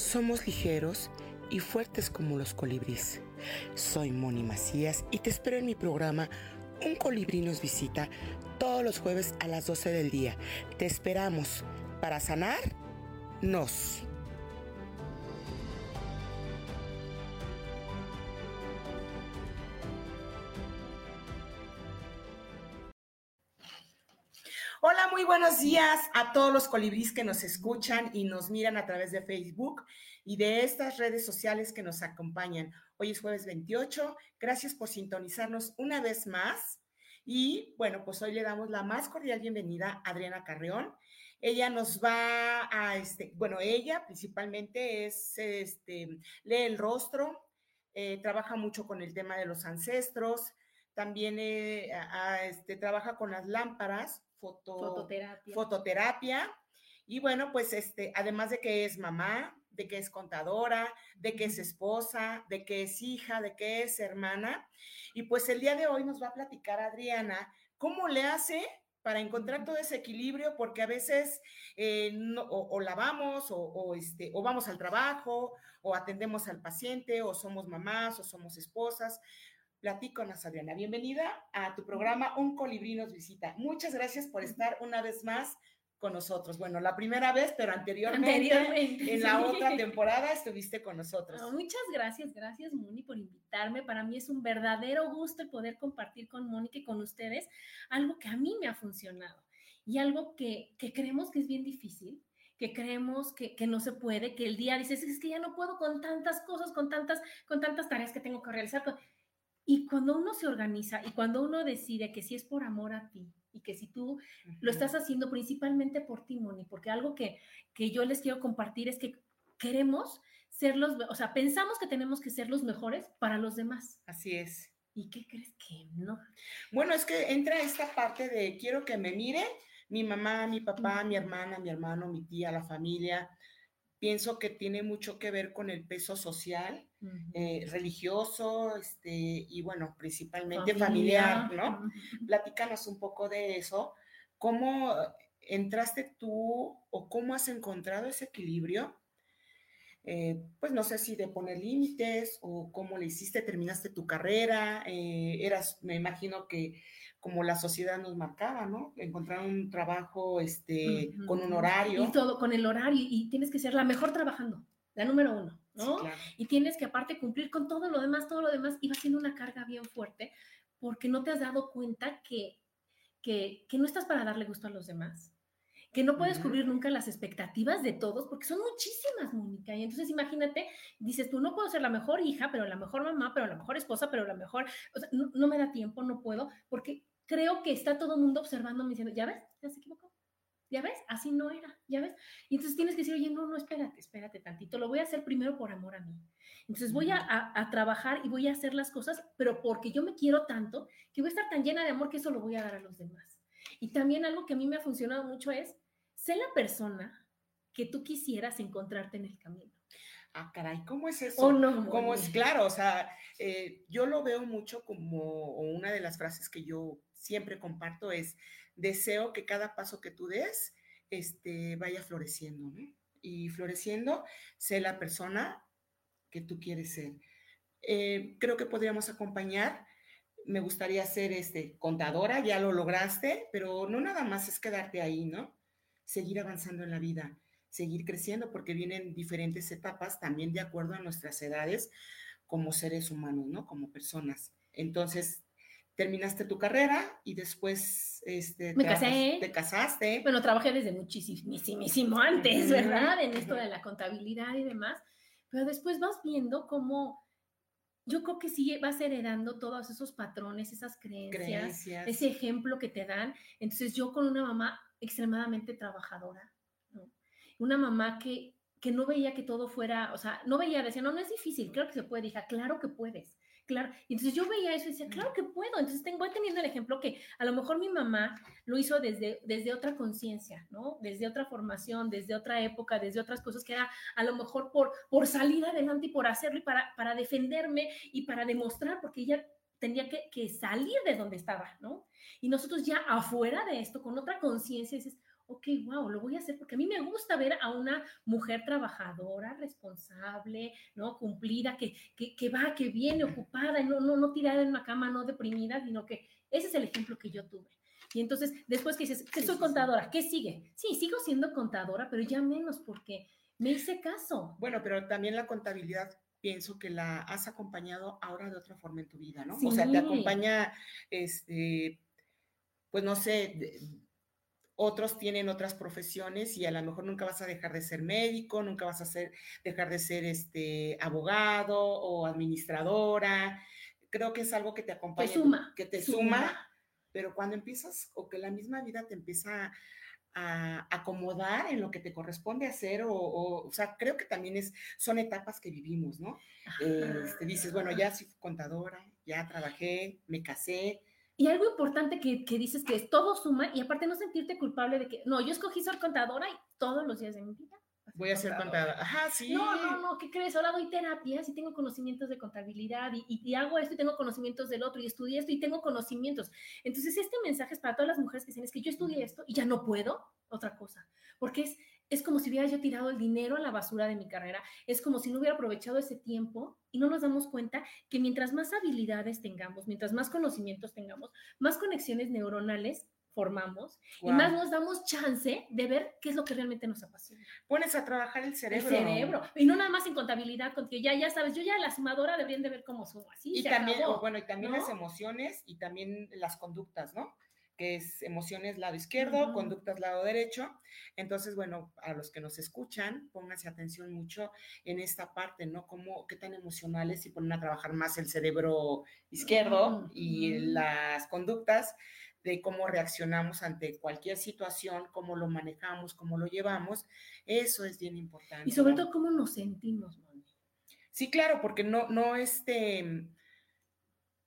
Somos ligeros y fuertes como los colibríes. Soy Moni Macías y te espero en mi programa Un colibrí nos visita todos los jueves a las 12 del día. Te esperamos para sanar nos. Hola, muy buenos días a todos los colibríes que nos escuchan y nos miran a través de Facebook y de estas redes sociales que nos acompañan. Hoy es jueves 28. Gracias por sintonizarnos una vez más. Y bueno, pues hoy le damos la más cordial bienvenida a Adriana Carreón. Ella nos va a, este, bueno, ella principalmente es, este, lee el rostro, eh, trabaja mucho con el tema de los ancestros, también eh, este, trabaja con las lámparas, fototerapia. fototerapia. Y bueno, pues este, además de que es mamá, de que es contadora, de que es esposa, de que es hija, de que es hermana. Y pues el día de hoy nos va a platicar Adriana cómo le hace para encontrar todo ese equilibrio, porque a veces eh, o, lavamos o, este, o vamos al trabajo, o atendemos al paciente, o somos mamás, o somos esposas, Platíconos, Adriana. Bienvenida a tu programa Un Colibrí nos visita. Muchas gracias por estar una vez más con nosotros. Bueno, la primera vez, pero anteriormente, en la otra temporada estuviste con nosotros. muchas gracias, gracias Moni por invitarme. Para mí es un verdadero gusto el poder compartir con Mónica y con ustedes algo que a mí me ha funcionado y algo que, que creemos que es bien difícil, que creemos que, que, no se puede, que el día dices, es que ya no puedo con tantas cosas, con tantas, con tantas tareas que tengo que realizar. Y cuando uno se organiza y cuando uno decide que si es por amor a ti y que si tú lo estás haciendo principalmente por ti, Moni, porque algo que, que yo les quiero compartir es que queremos ser los, o sea, pensamos que tenemos que ser los mejores para los demás. Así es. ¿Y qué crees que no? Bueno, es que entra esta parte de quiero que me mire mi mamá, mi papá, mi hermana, mi hermano, mi tía, la familia, pienso que tiene mucho que ver con el peso social, eh, religioso, este, y bueno, principalmente familiar, ¿no? Platícanos un poco de eso. ¿Cómo entraste tú o cómo has encontrado ese equilibrio? Eh, pues no sé si de poner límites o cómo le hiciste, terminaste tu carrera, eh, eras, me imagino que como la sociedad nos marcaba, ¿no? Encontrar un trabajo este, con un horario. Y todo, con el horario, y tienes que ser la mejor trabajando, la número uno, ¿no? Y tienes que aparte cumplir con todo lo demás, todo lo demás, y va siendo una carga bien fuerte, porque no te has dado cuenta que, que, que no estás para darle gusto a los demás, que no puedes cubrir nunca las expectativas de todos, porque son muchísimas, Mónica. Y entonces imagínate, dices tú, no puedo ser la mejor hija, pero la mejor mamá, pero la mejor esposa, pero la mejor, o sea, no, no me da tiempo, no puedo, porque creo que está todo el mundo observándome diciendo, ¿ya ves? Ya se equivocó. ¿Ya ves? Así no era, ¿ya ves? Y entonces tienes que decir, oye, no, no, espérate, espérate tantito, lo voy a hacer primero por amor a mí. Entonces voy a, a, trabajar y voy a hacer las cosas, pero porque yo me quiero tanto, que voy a estar tan llena de amor que eso lo voy a dar a los demás. Y también algo que a mí me ha funcionado mucho es, sé la persona que tú quisieras encontrarte en el camino. Ah, caray, ¿cómo es eso? Oh, no, ¿Cómo es? Claro, o sea, eh, yo lo veo mucho como una de las frases que yo siempre comparto es, deseo que cada paso que tú des este, vaya floreciendo, ¿no? Y floreciendo, sé la persona que tú quieres ser. Eh, creo que podríamos acompañar. Me gustaría ser este, contadora, ya lo lograste, pero no nada más es quedarte ahí, ¿no? Seguir avanzando en la vida, seguir creciendo, porque vienen diferentes etapas también de acuerdo a nuestras edades como seres humanos, ¿no? Como personas. Entonces, terminaste tu carrera y después este, me casé. Te casaste. Bueno, trabajé desde muchísimo antes, ¿verdad? En esto de la contabilidad y demás. Pero después vas viendo cómo yo creo que sí vas heredando todos esos patrones, esas creencias, ese ejemplo que te dan. Entonces yo con una mamá extremadamente trabajadora. Una mamá que que no veía que todo fuera, o sea, no veía, decía, no, no es difícil, creo que se puede, dije, claro que puedes, claro. Y entonces yo veía eso y decía, claro que puedo. Entonces tengo, voy teniendo el ejemplo que a lo mejor mi mamá lo hizo desde, desde otra conciencia, ¿no? Desde otra formación, desde otra época, desde otras cosas que era a lo mejor por, por salir adelante y por hacerlo y para, para defenderme y para demostrar, porque ella tenía que, que salir de donde estaba, ¿no? Y nosotros ya afuera de esto, con otra conciencia, dices, ok, wow, lo voy a hacer porque a mí me gusta ver a una mujer trabajadora, responsable, ¿no? Cumplida, que, que, va, que viene ocupada, no, no, no tirada en una cama, no deprimida, sino que ese es el ejemplo que yo tuve. Y entonces, después que dices, que soy contadora, ¿qué sigue? Sí, sigo siendo contadora, pero ya menos porque me hice caso. Bueno, pero también la contabilidad pienso que la has acompañado ahora de otra forma en tu vida, ¿no? O sea, te acompaña, este, pues no sé, otros tienen otras profesiones y a lo mejor nunca vas a dejar de ser médico, nunca vas a ser, dejar de ser este, abogado o administradora. Creo que es algo que te acompaña, suma, que te suma. pero cuando empiezas o que la misma vida te empieza a acomodar en lo que te corresponde hacer o, o, sea, creo que también es, son etapas que vivimos, ¿no? Este, dices, bueno, ya soy contadora, ya trabajé, me casé, y algo importante que, que, dices que es todo suma y aparte no sentirte culpable de que, no, yo escogí ser contadora y todos los días de mi vida. Voy a ser contadora. Ajá, sí. No, no, no, ¿qué crees? Ahora doy terapias y tengo conocimientos de contabilidad y, y, hago esto y tengo conocimientos del otro y estudié esto y tengo conocimientos. Entonces, este mensaje es para todas las mujeres que dicen, es que yo estudié esto y ya no puedo, otra cosa. Porque es, es como si hubiera yo tirado el dinero a la basura de mi carrera, es como si no hubiera aprovechado ese tiempo y no nos damos cuenta que mientras más habilidades tengamos, mientras más conocimientos tengamos, más conexiones neuronales formamos y más nos damos chance de ver qué es lo que realmente nos apasiona. Pones a trabajar el cerebro. El cerebro. Y no nada más en contabilidad, que ya, ya sabes, yo ya la sumadora deberían de ver cómo sumo. Así y también, bueno, y también las emociones y también las conductas, ¿no? Que es emociones lado izquierdo, conductas lado derecho. Entonces, bueno, a los que nos escuchan, pónganse atención mucho en esta parte, ¿no? Cómo, qué tan emocionales y ponen a trabajar más el cerebro izquierdo y las conductas de cómo reaccionamos ante cualquier situación, cómo lo manejamos, cómo lo llevamos. Eso es bien importante. Y sobre todo cómo nos sentimos, Moni. Sí, claro, porque no, no, este,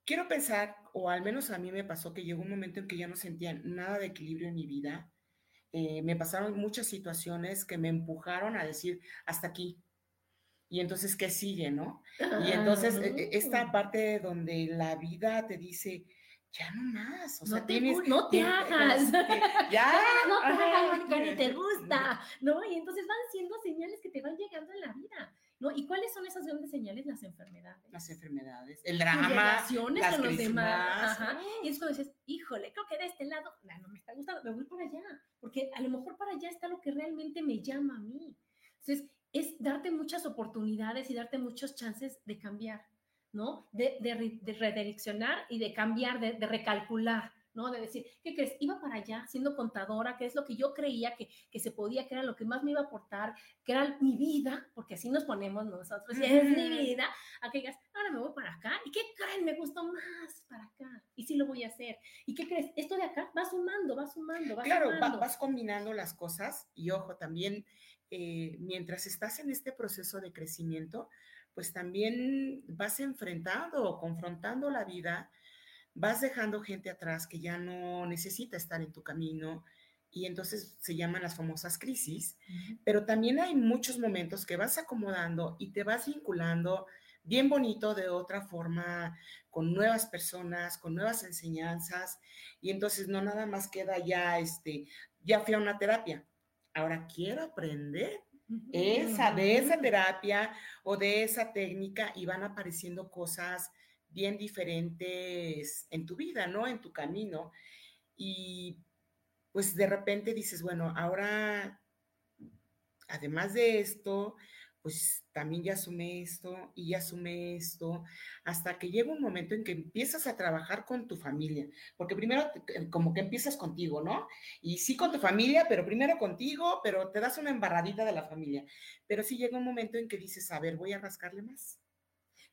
quiero pensar, o al menos a mí me pasó que llegó un momento en que ya no sentía nada de equilibrio en mi vida. Eh, me pasaron muchas situaciones que me empujaron a decir, hasta aquí. Y entonces, ¿qué sigue, no? Y entonces, e, e, esta ah. parte donde la vida te dice, ya no más, o sea, no te, tienes, no te hagas, ya, no te hagas, ni te gusta, ¿no? Y entonces van siendo señales que te van llegando en la vida. ¿No? ¿Y cuáles son esas grandes señales? Las enfermedades. Las enfermedades, el drama, relaciones las con los demás. Ajá. Y es cuando dices, híjole, creo que de este lado, no, no me está gustando, me voy para allá, porque a lo mejor para allá está lo que realmente me llama a mí. Entonces, es darte muchas oportunidades y darte muchos chances de cambiar, ¿no? De, de, de redireccionar y de cambiar, de, de recalcular. ¿No? De decir, ¿qué crees? Iba para allá siendo contadora, que es lo que yo creía que, que, se podía, que era lo que más me iba a aportar, que era mi vida, porque así nos ponemos nosotros, y es mi vida, a que digas, ahora me voy para acá, ¿y qué creen? Me gustó más para acá, y sí lo voy a hacer. ¿Y qué crees? Esto de acá va sumando, va sumando, va claro, sumando. vas combinando las cosas, y ojo, también, eh, mientras estás en este proceso de crecimiento, pues también vas enfrentando o confrontando la vida vas dejando gente atrás que ya no necesita estar en tu camino y entonces se llaman las famosas crisis, pero también hay muchos momentos que vas acomodando y te vas vinculando bien bonito de otra forma con nuevas personas, con nuevas enseñanzas y entonces no nada más queda ya este ya fui a una terapia. Ahora quiero aprender esa de esa terapia o de esa técnica y van apareciendo cosas bien diferentes en tu vida, ¿no? En tu camino. Y pues de repente dices, bueno, ahora, además de esto, pues también ya sumé esto y ya sumé esto, hasta que llega un momento en que empiezas a trabajar con tu familia, porque primero como que empiezas contigo, ¿no? Y sí con tu familia, pero primero contigo, pero te das una embarradita de la familia. Pero sí llega un momento en que dices, a ver, voy a rascarle más.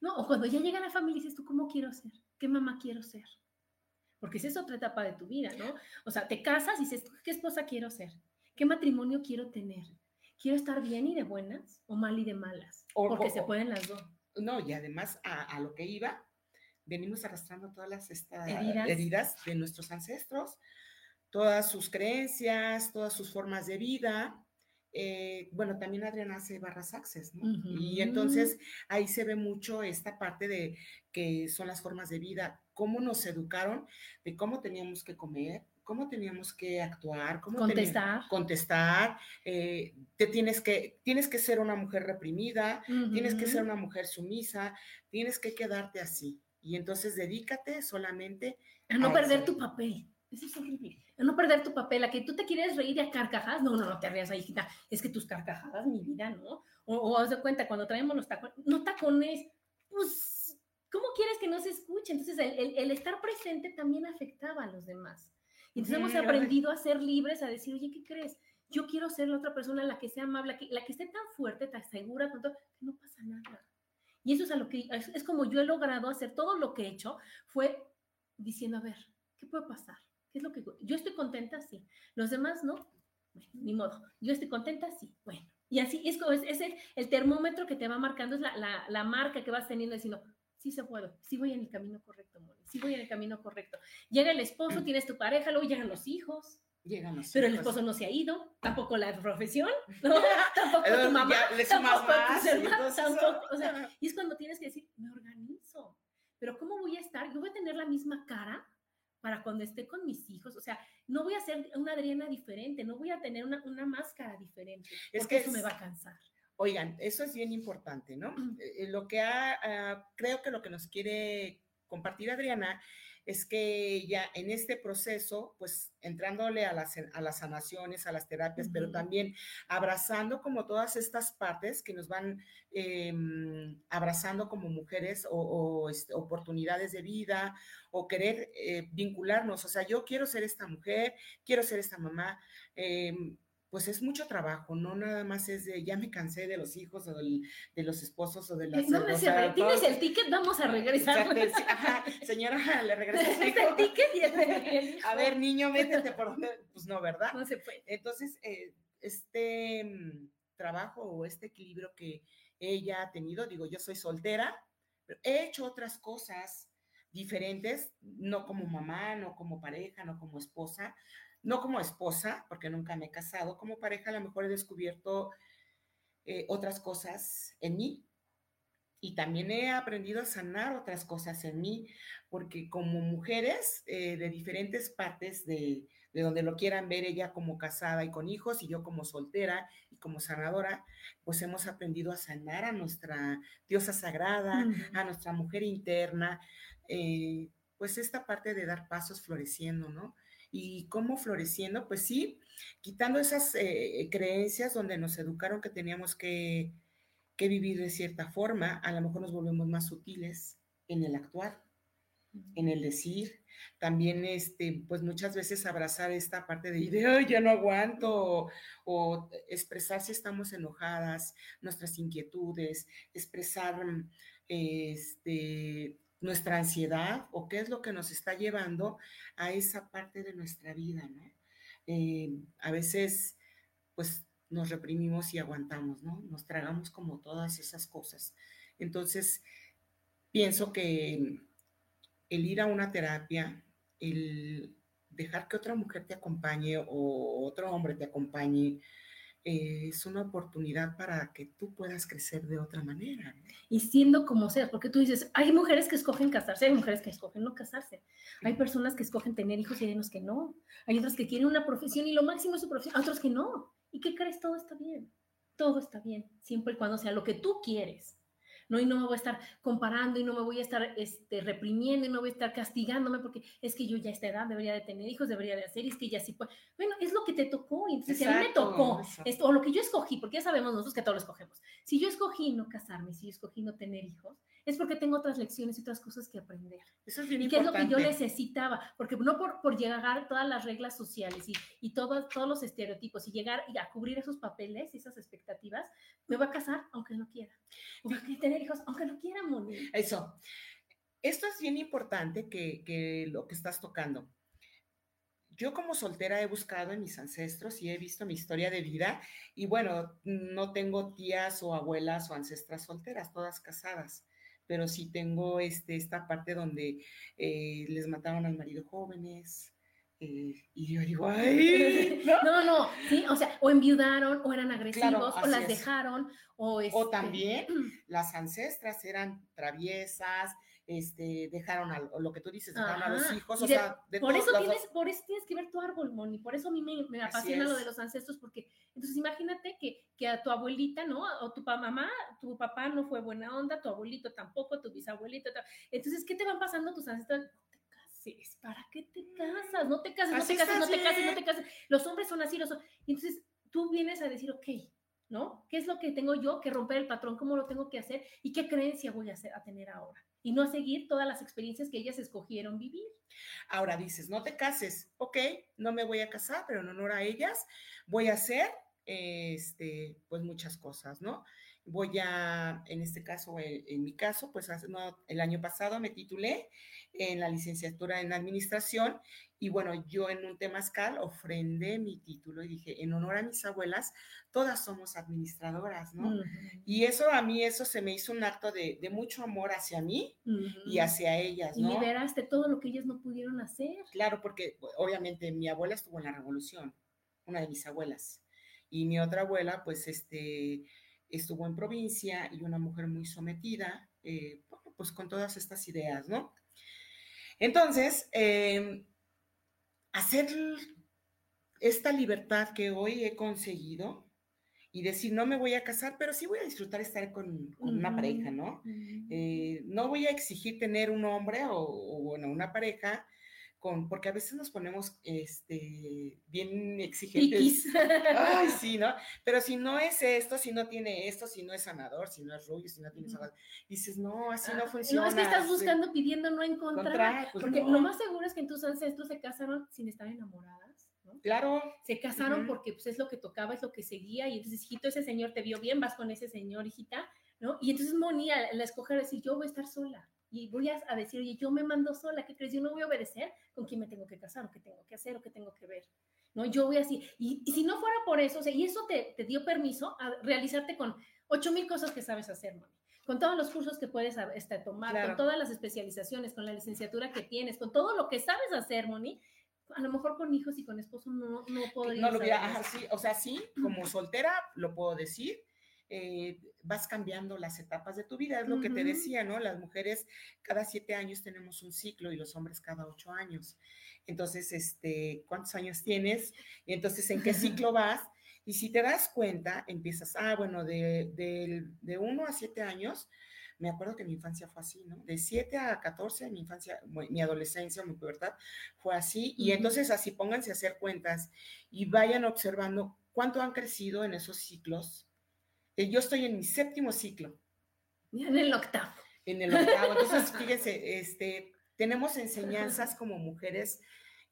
No, o cuando ya llega la familia dices tú, ¿cómo quiero ser? ¿Qué mamá quiero ser? Porque esa es otra etapa de tu vida, ¿no? O sea, te casas y dices, ¿qué esposa quiero ser? ¿Qué matrimonio quiero tener? quiero estar bien y de buenas o mal y de malas, porque se pueden las dos. No, y además a, lo que iba, venimos arrastrando todas las heridas. de nuestros ancestros, todas sus creencias, todas sus formas de vida. Eh, bueno, también Adriana hace barras access, ¿no? Y entonces ahí se ve mucho esta parte de que son las formas de vida, cómo nos educaron, de cómo teníamos que comer, cómo teníamos que actuar, cómo contestar, contestar, eh, te tienes que, tienes que ser una mujer reprimida, tienes que ser una mujer sumisa, tienes que quedarte así. Y entonces dedícate solamente a no perder tu papel. Eso es horrible. No perder tu papel, a que tú te quieres reír de carcajadas. No, no, no te rías ahí, hijita. Es que tus carcajadas, mi vida, ¿no? O, o haz de cuenta, cuando traemos los tacones, no tacones, pues, ¿cómo quieres que no se escuche? Entonces, el, el estar presente también afectaba a los demás. Y entonces hemos aprendido a ser libres, a decir, oye, ¿qué crees? Yo quiero ser la otra persona, la que sea amable, la que, la que esté tan fuerte, tan segura, tanto, que no pasa nada. Y eso es a lo que, es, como yo he logrado hacer todo lo que he hecho, fue diciendo, a ver, ¿qué puede pasar? ¿Qué es lo que yo estoy contenta? Sí. Los demás no. Bueno, ni modo. Yo estoy contenta, sí. Bueno. Y así es, es, es el, termómetro que te va marcando, es la, la, la marca que vas teniendo diciendo, sí se puede, sí voy en el camino correcto, Moni, sí voy en el camino correcto. Llega el esposo, tienes tu pareja, luego llegan los hijos. Llegan los pero el esposo no se ha ido, tampoco la profesión, ¿no? tampoco tu mamá, tampoco tus hermanos, tampoco, o sea, y es cuando tienes que decir, me organizo, pero ¿cómo voy a estar? Yo voy a tener la misma cara para cuando esté con mis hijos, o sea, no voy a ser una Adriana diferente, no voy a tener una, una máscara diferente, es que eso me va a cansar. Oigan, eso es bien importante, ¿no? Eh, lo que ha, creo que lo que nos quiere compartir Adriana es que ya en este proceso, pues entrándole a las, a las sanaciones, a las terapias, pero también abrazando como todas estas partes que nos van em, abrazando como mujeres o, este, oportunidades de vida o querer eh, vincularnos. O sea, yo quiero ser esta mujer, quiero ser esta mamá. Em, pues es mucho trabajo, no nada más es de ya me cansé de los hijos o de los esposos o de las... No me tienes el ticket, vamos a regresar. ajá, señora, le regresas el ticket y el, A ver, niño, métete por donde... Pues no, ¿verdad? No se puede. Entonces, eh, este mm, trabajo o este equilibrio que ella ha tenido, digo, yo soy soltera, pero he hecho otras cosas diferentes, no como mamá, no como pareja, no como esposa, no como esposa, porque nunca me he casado, como pareja a lo mejor he descubierto eh, otras cosas en mí y también he aprendido a sanar otras cosas en mí, porque como mujeres eh, de diferentes partes de, donde lo quieran ver, ella como casada y con hijos y yo como soltera y como sanadora, pues hemos aprendido a sanar a nuestra diosa sagrada, a nuestra mujer interna, eh, pues esta parte de dar pasos floreciendo, ¿no? Y cómo floreciendo, pues sí, quitando esas eh, creencias donde nos educaron que teníamos que, vivir de cierta forma, a lo mejor nos volvemos más sutiles en el actuar, en el decir, también este, pues muchas veces abrazar esta parte de, Ay, ya no aguanto, o, o, expresar si estamos enojadas, nuestras inquietudes, expresar este, nuestra ansiedad o qué es lo que nos está llevando a esa parte de nuestra vida, ¿no? Eh, a veces, pues, nos reprimimos y aguantamos, ¿no? Nos tragamos como todas esas cosas. Entonces, pienso que el ir a una terapia, el dejar que otra mujer te acompañe o otro hombre te acompañe, eh, es una oportunidad para que tú puedas crecer de otra manera. Y siendo como seas, porque tú dices, hay mujeres que escogen casarse, hay mujeres que escogen no casarse, hay personas que escogen tener hijos y hay unos que no, hay otras que quieren una profesión y lo máximo es su profesión, otros que no. ¿Y qué crees? Todo está bien, todo está bien, siempre y cuando sea lo que tú quieres. ¿No? Y no me voy a estar comparando y no me voy a estar este, reprimiendo y no voy a estar castigándome porque es que yo ya a esta edad debería de tener hijos, debería de hacer, y es que ya sí puedo. Bueno, es lo que te tocó, y entonces si a mí me tocó esto, o lo que yo escogí, porque ya sabemos nosotros que todos lo escogemos. Si yo escogí no casarme, si yo escogí no tener hijos, es porque tengo otras lecciones y otras cosas que aprender. Eso es bien y qué es lo que yo necesitaba, porque no por, por llegar a todas las reglas sociales y, y todo, todos los estereotipos y llegar y a cubrir esos papeles y esas expectativas, me voy a casar aunque no quiera. O tener hijos aunque no quiera, Moni. Eso. Esto es bien importante que, que lo que estás tocando. yo como soltera he buscado en mis ancestros y he visto mi historia de vida y bueno, no tengo tías o abuelas o ancestras solteras, todas casadas, pero sí tengo este, esta parte donde eh, les mataron al marido jóvenes, eh, y yo digo, ¡ay! ¿no? no, sí, o sea, o enviudaron, o eran agresivos, o las dejaron, o... Este... O también las ancestras eran traviesas, este, dejaron a, lo que tú dices, dejaron a los hijos, o sea, de por eso tienes, por eso tienes que ver tu árbol, Moni, por eso a mí me, apasiona lo de los ancestros, porque entonces imagínate que, que, a tu abuelita, ¿no? O tu mamá, tu papá no fue buena onda, tu abuelito tampoco, tu bisabuelito, entonces, ¿qué te van pasando tus ancestros? cases, ¿para qué te casas? No te casas, no te casas, no te casas, no te casas. Los hombres son así, los entonces tú vienes a decir, ok, ¿no? ¿Qué es lo que tengo yo que romper el patrón? ¿Cómo lo tengo que hacer? ¿Y qué creencia voy a, hacer, a tener ahora? Y no seguir todas las experiencias que ellas escogieron vivir. Ahora dices, no te cases, ok, no me voy a casar, pero en honor a ellas voy a hacer, este, pues muchas cosas, ¿no? Voy a, en este caso, en, en mi caso, pues el año pasado me titulé en la licenciatura en administración y bueno, yo en un temazcal ofrendé mi título y dije, en honor a mis abuelas, todas somos administradoras, ¿no? Y eso a mí, eso se me hizo un acto de, mucho amor hacia mí y hacia ellas, ¿no? Y liberaste todo lo que ellas no pudieron hacer. Claro, porque obviamente mi abuela estuvo en la revolución, una de mis abuelas, y mi otra abuela, pues, este, estuvo en provincia y una mujer muy sometida, eh, pues con todas estas ideas, ¿no? Entonces, eh, hacer esta libertad que hoy he conseguido y decir, no me voy a casar, pero sí voy a disfrutar estar con, una pareja, ¿no? Eh, no voy a exigir tener un hombre o, bueno, una pareja con, porque a veces nos ponemos este, bien exigentes. Ay, sí, ¿no? Pero si no es esto, si no tiene esto, si no es sanador, si no es rubio, si no tiene sanador, dices, no, así no funciona. No, es que estás buscando, pidiendo, no encontrar. Pues porque lo más seguro es que tus ancestros se casaron sin estar enamoradas. ¿no? Claro. Se casaron porque pues, es lo que tocaba, es lo que seguía, y entonces, hijito, ese señor te vio bien, vas con ese señor, hijita, ¿no? Y entonces Moni, la escoger decir, yo voy a estar sola, y voy a, decir, oye, yo me mando sola, ¿qué crees? Yo no voy a obedecer con quién me tengo que casar, o qué tengo que hacer, o qué tengo que ver. ¿no? Yo voy así, y, y si no fuera por eso, o sea, y eso te, te dio permiso a realizarte con ocho mil cosas que sabes hacer, Moni con todos los cursos que puedes este, tomar, con todas las especializaciones, con la licenciatura que tienes, con todo lo que sabes hacer, Moni, a lo mejor con hijos y con esposo no, no podría. No lo hubiera, sí, o sea, sí, como soltera lo puedo decir, eh, vas cambiando las etapas de tu vida. Es lo que te decía, ¿no? Las mujeres cada siete años tenemos un ciclo y los hombres cada ocho años. Entonces, este, ¿cuántos años tienes? Y entonces, ¿en qué ciclo vas? Y si te das cuenta, empiezas, ah, bueno, de, de, uno a siete años, me acuerdo que mi infancia fue así, ¿no? De siete a catorce, mi infancia, mi adolescencia, mi pubertad, fue así. Y entonces así pónganse a hacer cuentas y vayan observando cuánto han crecido en esos ciclos eh, yo estoy en mi séptimo ciclo. en el octavo. En el octavo. Entonces, fíjense, este, tenemos enseñanzas como mujeres,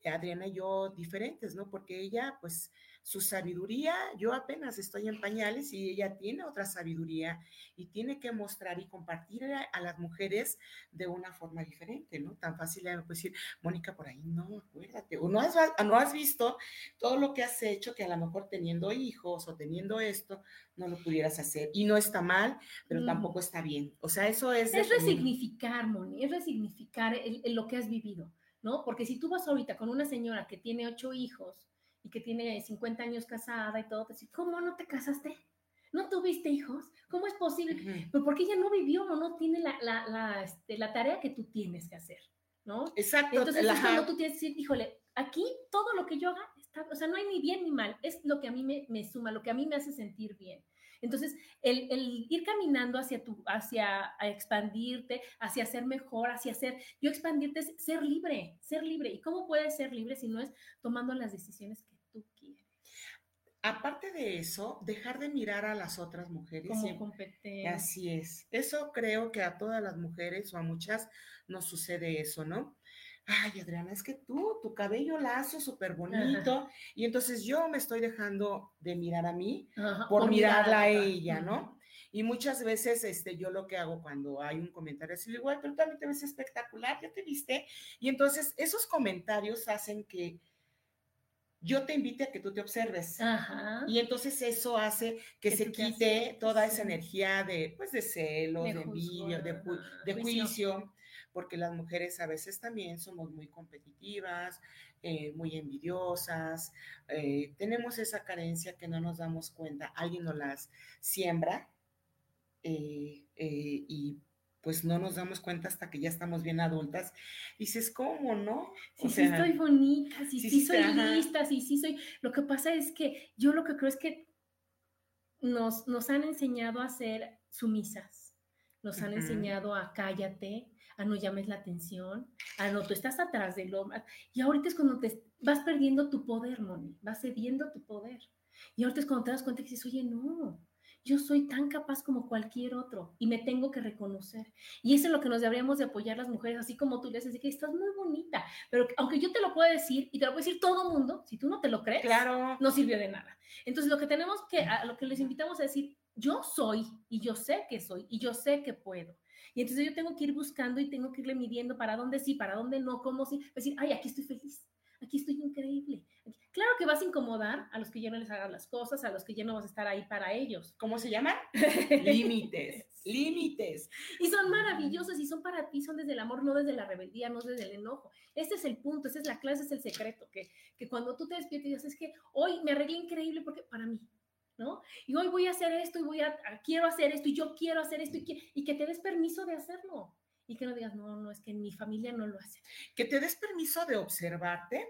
Adriana y yo, diferentes, ¿no? Porque ella, pues, su sabiduría, yo apenas estoy en pañales y ella tiene otra sabiduría y tiene que mostrar y compartir a, las mujeres de una forma diferente, ¿no? Tan fácil puede decir, Mónica, por ahí no, acuérdate, o no has, no has visto todo lo que has hecho que a lo mejor teniendo hijos o teniendo esto, no lo pudieras hacer. Y no está mal, pero mm. tampoco está bien. O sea, eso es... Es resignificar, Moni, es resignificar lo que has vivido, ¿no? Porque si tú vas ahorita con una señora que tiene ocho hijos, y que tiene 50 años casada y todo, te dice, ¿cómo no te casaste? ¿No tuviste hijos? ¿Cómo es posible? Pero porque ella no vivió o no tiene la, la, la, este, la, tarea que tú tienes que hacer, ¿no? Exacto. Entonces es cuando tú tienes que decir, híjole, aquí todo lo que yo haga, está, o sea, no hay ni bien ni mal, es lo que a mí me, me suma, lo que a mí me hace sentir bien. Entonces, el, el, ir caminando hacia tu, hacia expandirte, hacia ser mejor, hacia ser, yo expandirte es ser libre, ser libre. ¿Y cómo puedes ser libre si no es tomando las decisiones? Aparte de eso, dejar de mirar a las otras mujeres. Como competencia. Así es. Eso creo que a todas las mujeres o a muchas nos sucede eso, ¿no? ay, Adriana, es que tú, tu cabello lazo, súper bonito, y entonces yo me estoy dejando de mirar a mí por, mirarla a ella, ¿no? Y muchas veces este, yo lo que hago cuando hay un comentario así, igual, pero también te ves espectacular, ya te viste. Y entonces esos comentarios hacen que yo te invite a que tú te observes. Y entonces eso hace que, se quite toda esa energía de, pues, de celos, de, envidia, de, juicio. porque las mujeres a veces también somos muy competitivas, eh, muy envidiosas, eh, tenemos esa carencia que no nos damos cuenta, alguien nos las siembra eh, y pues no nos damos cuenta hasta que ya estamos bien adultas. Dices, ¿cómo no? Sí, sí estoy bonita, sí, sí, soy lista, sí, sí soy. Lo que pasa es que yo lo que creo es que nos, nos han enseñado a ser sumisas, nos han enseñado a cállate, a no llames la atención, a no, tú estás atrás del hombre. Y ahorita es cuando te vas perdiendo tu poder, Moni, vas cediendo tu poder. Y ahorita es cuando te das cuenta que dices, oye, no, yo soy tan capaz como cualquier otro y me tengo que reconocer. Y eso es lo que nos deberíamos de apoyar las mujeres, así como tú le dices, que estás muy bonita, pero aunque yo te lo pueda decir y te lo puede decir todo el mundo, si tú no te lo crees, claro. no sirvió de nada. Entonces lo que tenemos que, a lo que les invitamos a decir, yo soy y yo sé que soy y yo sé que puedo. Y entonces yo tengo que ir buscando y tengo que irle midiendo para dónde sí, para dónde no, cómo sí, decir, ay, aquí estoy feliz, aquí estoy increíble. Claro que vas a incomodar a los que ya no les hagan las cosas, a los que ya no vas a estar ahí para ellos. ¿Cómo se llama? límites, límites. Y son maravillosos y son para ti, son desde el amor, no desde la rebeldía, no desde el enojo. Este es el punto, esta es la clase, es el secreto, que, que cuando tú te despiertas y dices, es que hoy me arreglé increíble porque para mí, ¿no? Y hoy voy a hacer esto y voy a, quiero hacer esto y yo quiero hacer esto y, y que te des permiso de hacerlo y que no digas, no, no, es que mi familia no lo hace. Que te des permiso de observarte,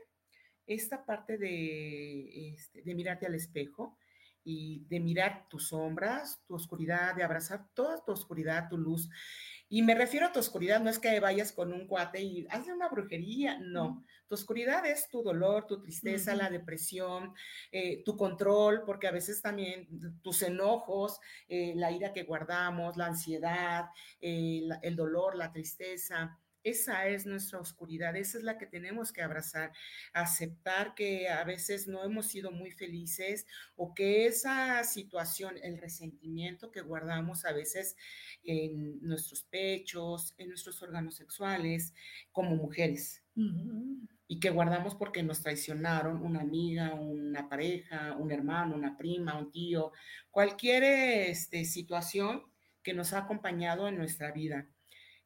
esta parte de, este, de mirarte al espejo y de mirar tus sombras, tu oscuridad, de abrazar toda tu oscuridad, tu luz. Y me refiero a tu oscuridad, no es que vayas con un cuate y haces una brujería, no. Tu oscuridad es tu dolor, tu tristeza, la depresión, eh, tu control, porque a veces también tus enojos, eh, la ira que guardamos, la ansiedad, eh, el dolor, la tristeza. Esa es nuestra oscuridad, esa es la que tenemos que abrazar, aceptar que a veces no hemos sido muy felices o que esa situación, el resentimiento que guardamos a veces en nuestros pechos, en nuestros órganos sexuales, como mujeres. Y que guardamos porque nos traicionaron una amiga, una pareja, un hermano, una prima, un tío, cualquier este, situación que nos ha acompañado en nuestra vida.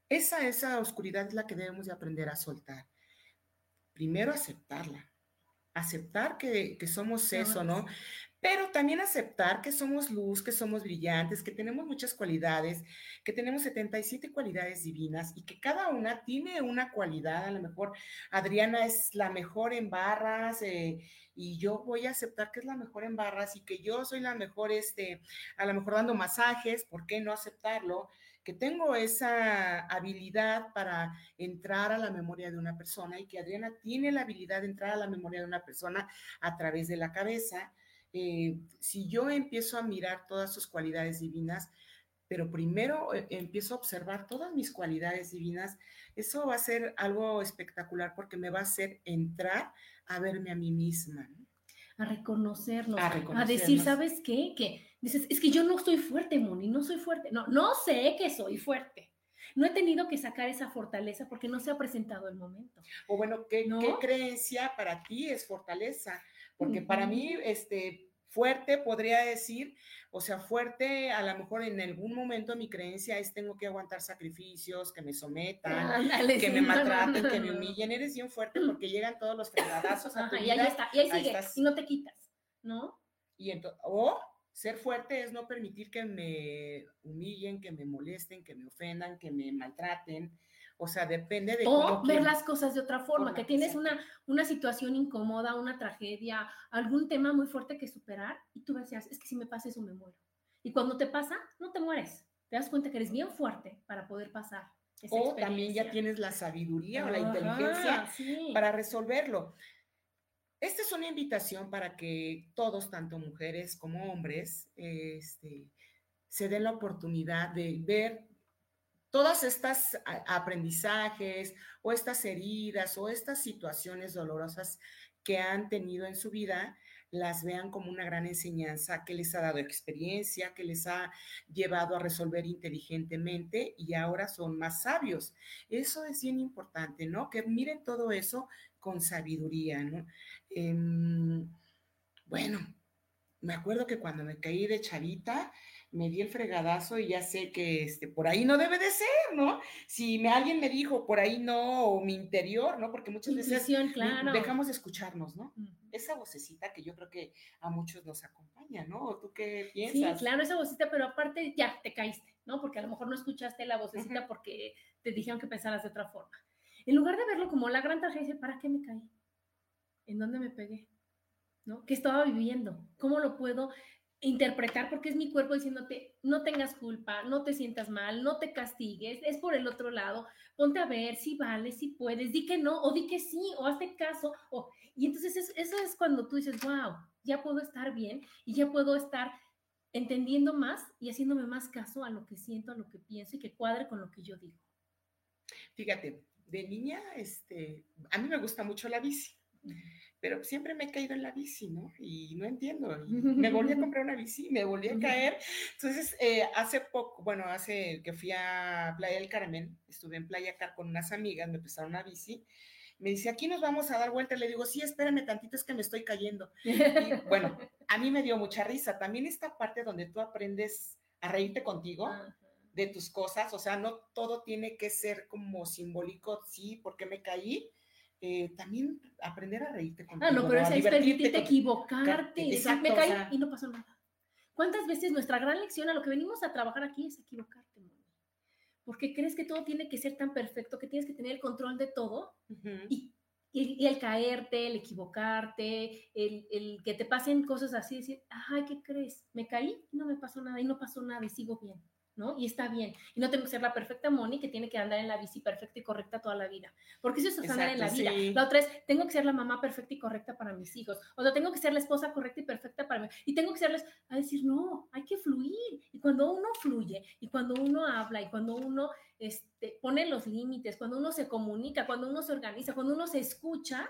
Esa, esa oscuridad es la que debemos de aprender a soltar. Primero aceptarla, aceptar que, somos eso, ¿no? Pero también aceptar que somos luz, que somos brillantes, que tenemos muchas cualidades, que tenemos 77 cualidades divinas y que cada una tiene una cualidad. A lo mejor Adriana es la mejor en barras eh, y yo voy a aceptar que es la mejor en barras y que yo soy la mejor, este, a lo mejor dando masajes, ¿por qué no aceptarlo? Que tengo esa habilidad para entrar a la memoria de una persona y que Adriana tiene la habilidad de entrar a la memoria de una persona a través de la cabeza. Eh, si yo empiezo a mirar todas sus cualidades divinas, pero primero eh, empiezo a observar todas mis cualidades divinas, eso va a ser algo espectacular porque me va a hacer entrar a verme a mí misma. A reconocernos, a, a decir, ¿sabes qué? Que Dices, es que yo no soy fuerte, Moni, no soy fuerte. No, no sé que soy fuerte. No he tenido que sacar esa fortaleza porque no se ha presentado el momento. O bueno, ¿qué, ¿qué creencia para ti es fortaleza? Porque para mí, este, fuerte podría decir, o sea, fuerte, a lo mejor en algún momento mi creencia es tengo que aguantar sacrificios, que me sometan, que me maltraten, que me humillen. Eres bien fuerte porque llegan todos los fregadazos a tu vida. Y ahí está, y ahí, sigue, y no te quitas, ¿no? Y entonces, o ser fuerte es no permitir que me humillen, que me molesten, que me ofendan, que me maltraten. O sea, depende de... O ver las cosas de otra forma, que tienes una, una situación incómoda, una tragedia, algún tema muy fuerte que superar y tú decías, es que si me pasa eso me muero. Y cuando te pasa, no te mueres. Te das cuenta que eres bien fuerte para poder pasar. o también ya tienes la sabiduría o la inteligencia para resolverlo. Esta es una invitación para que todos, tanto mujeres como hombres, este, se den la oportunidad de ver todas estas aprendizajes o estas heridas o estas situaciones dolorosas que han tenido en su vida, las vean como una gran enseñanza que les ha dado experiencia, que les ha llevado a resolver inteligentemente y ahora son más sabios. Eso es bien importante, ¿no? Que miren todo eso con sabiduría, ¿no? Em, bueno, me acuerdo que cuando me caí de chavita, me di el fregadazo y ya sé que este, por ahí no debe de ser, ¿no? Si me, alguien me dijo por ahí no, o mi interior, ¿no? Porque muchas veces dejamos de escucharnos, ¿no? Esa vocecita que yo creo que a muchos nos acompaña, ¿no? ¿Tú qué piensas? Sí, claro, esa vocecita, pero aparte ya te caíste, ¿no? Porque a lo mejor no escuchaste la vocecita porque te dijeron que pensaras de otra forma. En lugar de verlo como la gran tragedia, ¿para qué me caí? ¿En dónde me pegué? ¿No? ¿Qué estaba viviendo? ¿Cómo lo puedo interpretar porque es mi cuerpo diciéndote, no tengas culpa, no te sientas mal, no te castigues, es por el otro lado, ponte a ver si vale, si puedes, di que no, o di que sí, o hazte caso, o, y entonces eso es cuando tú dices, wow, ya puedo estar bien y ya puedo estar entendiendo más y haciéndome más caso a lo que siento, a lo que pienso y que cuadre con lo que yo digo. Fíjate, de niña, este, a mí me gusta mucho la bici pero siempre me he caído en la bici, ¿no? Y no entiendo. me volví a comprar una bici, me volví a caer. Entonces, eh, hace poco, bueno, hace que fui a Playa del Carmen, estuve en Playa Car con unas amigas, me prestaron una bici. Me dice, aquí nos vamos a dar vuelta. Le digo, sí, espérame tantito, es que me estoy cayendo. Y, bueno, a mí me dio mucha risa. También esta parte donde tú aprendes a reírte contigo. De tus cosas, o sea, no todo tiene que ser como simbólico, sí, porque me caí, eh, también aprender a reírte con Ah, no, pero es permitirte equivocarte. me caí y no pasó nada. ¿Cuántas veces nuestra gran lección a lo que venimos a trabajar aquí es equivocarte, Porque crees que todo tiene que ser tan perfecto, que tienes que tener el control de todo y, y, el caerte, el equivocarte, el, el, que te pasen cosas así, decir, ay, ¿qué crees? Me caí, no me pasó nada y no pasó nada y sigo bien. ¿No? Y está bien. Y no tengo que ser la perfecta Moni que tiene que andar en la bici perfecta y correcta toda la vida. Porque eso es andar en la vida. La otra es, tengo que ser la mamá perfecta y correcta para mis hijos. O sea, tengo que ser la esposa correcta y perfecta para mí. Y tengo que serles a decir, no, hay que fluir. Y cuando uno fluye, y cuando uno habla, y cuando uno este, pone los límites, cuando uno se comunica, cuando uno se organiza, cuando uno se escucha,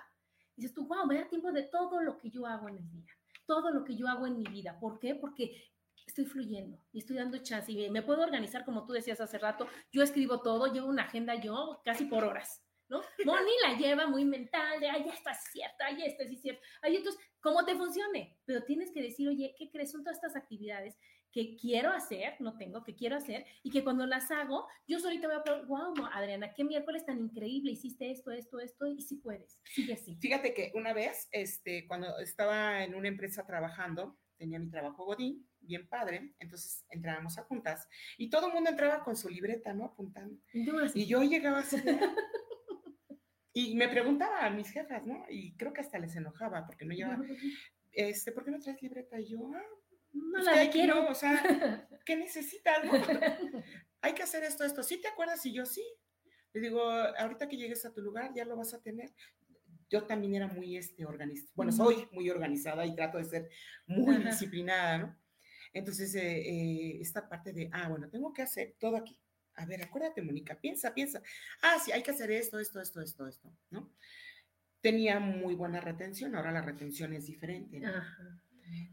dices tú, wow, me da tiempo de todo lo que yo hago en el día todo lo que yo hago en mi vida. ¿Por qué? Porque estoy fluyendo y estoy dando chance y me puedo organizar como tú decías hace rato. Yo escribo todo, llevo una agenda yo casi por horas, ¿no? Moni la lleva muy mental de, ay, ya está cierta, ay, esto sí es cierto. Ay, entonces, ¿cómo te funcione? Pero tienes que decir, oye, ¿qué crees? Son todas estas actividades que quiero hacer, no tengo, que quiero hacer, y que cuando las hago, yo solita voy a preguntar, wow, Adriana, qué miércoles tan increíble, hiciste esto, esto, esto, y si puedes, sigue así. Fíjate que una vez, este, cuando estaba en una empresa trabajando, tenía mi trabajo Godín, bien padre, entonces entrábamos a juntas y todo el mundo entraba con su libreta, ¿no? Apuntando. Y yo llegaba así. y me preguntaba a mis jefas, ¿no? Y creo que hasta les enojaba porque no llevaba, este, ¿por qué no traes libreta? Y yo, ah, no la quiero. o sea, ¿qué necesitas? Hay que hacer esto, esto. ¿Sí te acuerdas? Y yo, sí. Le digo, ahorita que llegues a tu lugar ya lo vas a tener yo también era muy este, organizada, bueno, soy muy organizada y trato de ser muy disciplinada, ¿no? Entonces, eh, eh, esta parte de, ah, bueno, tengo que hacer todo aquí. A ver, acuérdate, Mónica, piensa, piensa. Ah, sí, hay que hacer esto, esto, esto, esto, esto, ¿no? Tenía muy buena retención, ahora la retención es diferente, ¿no?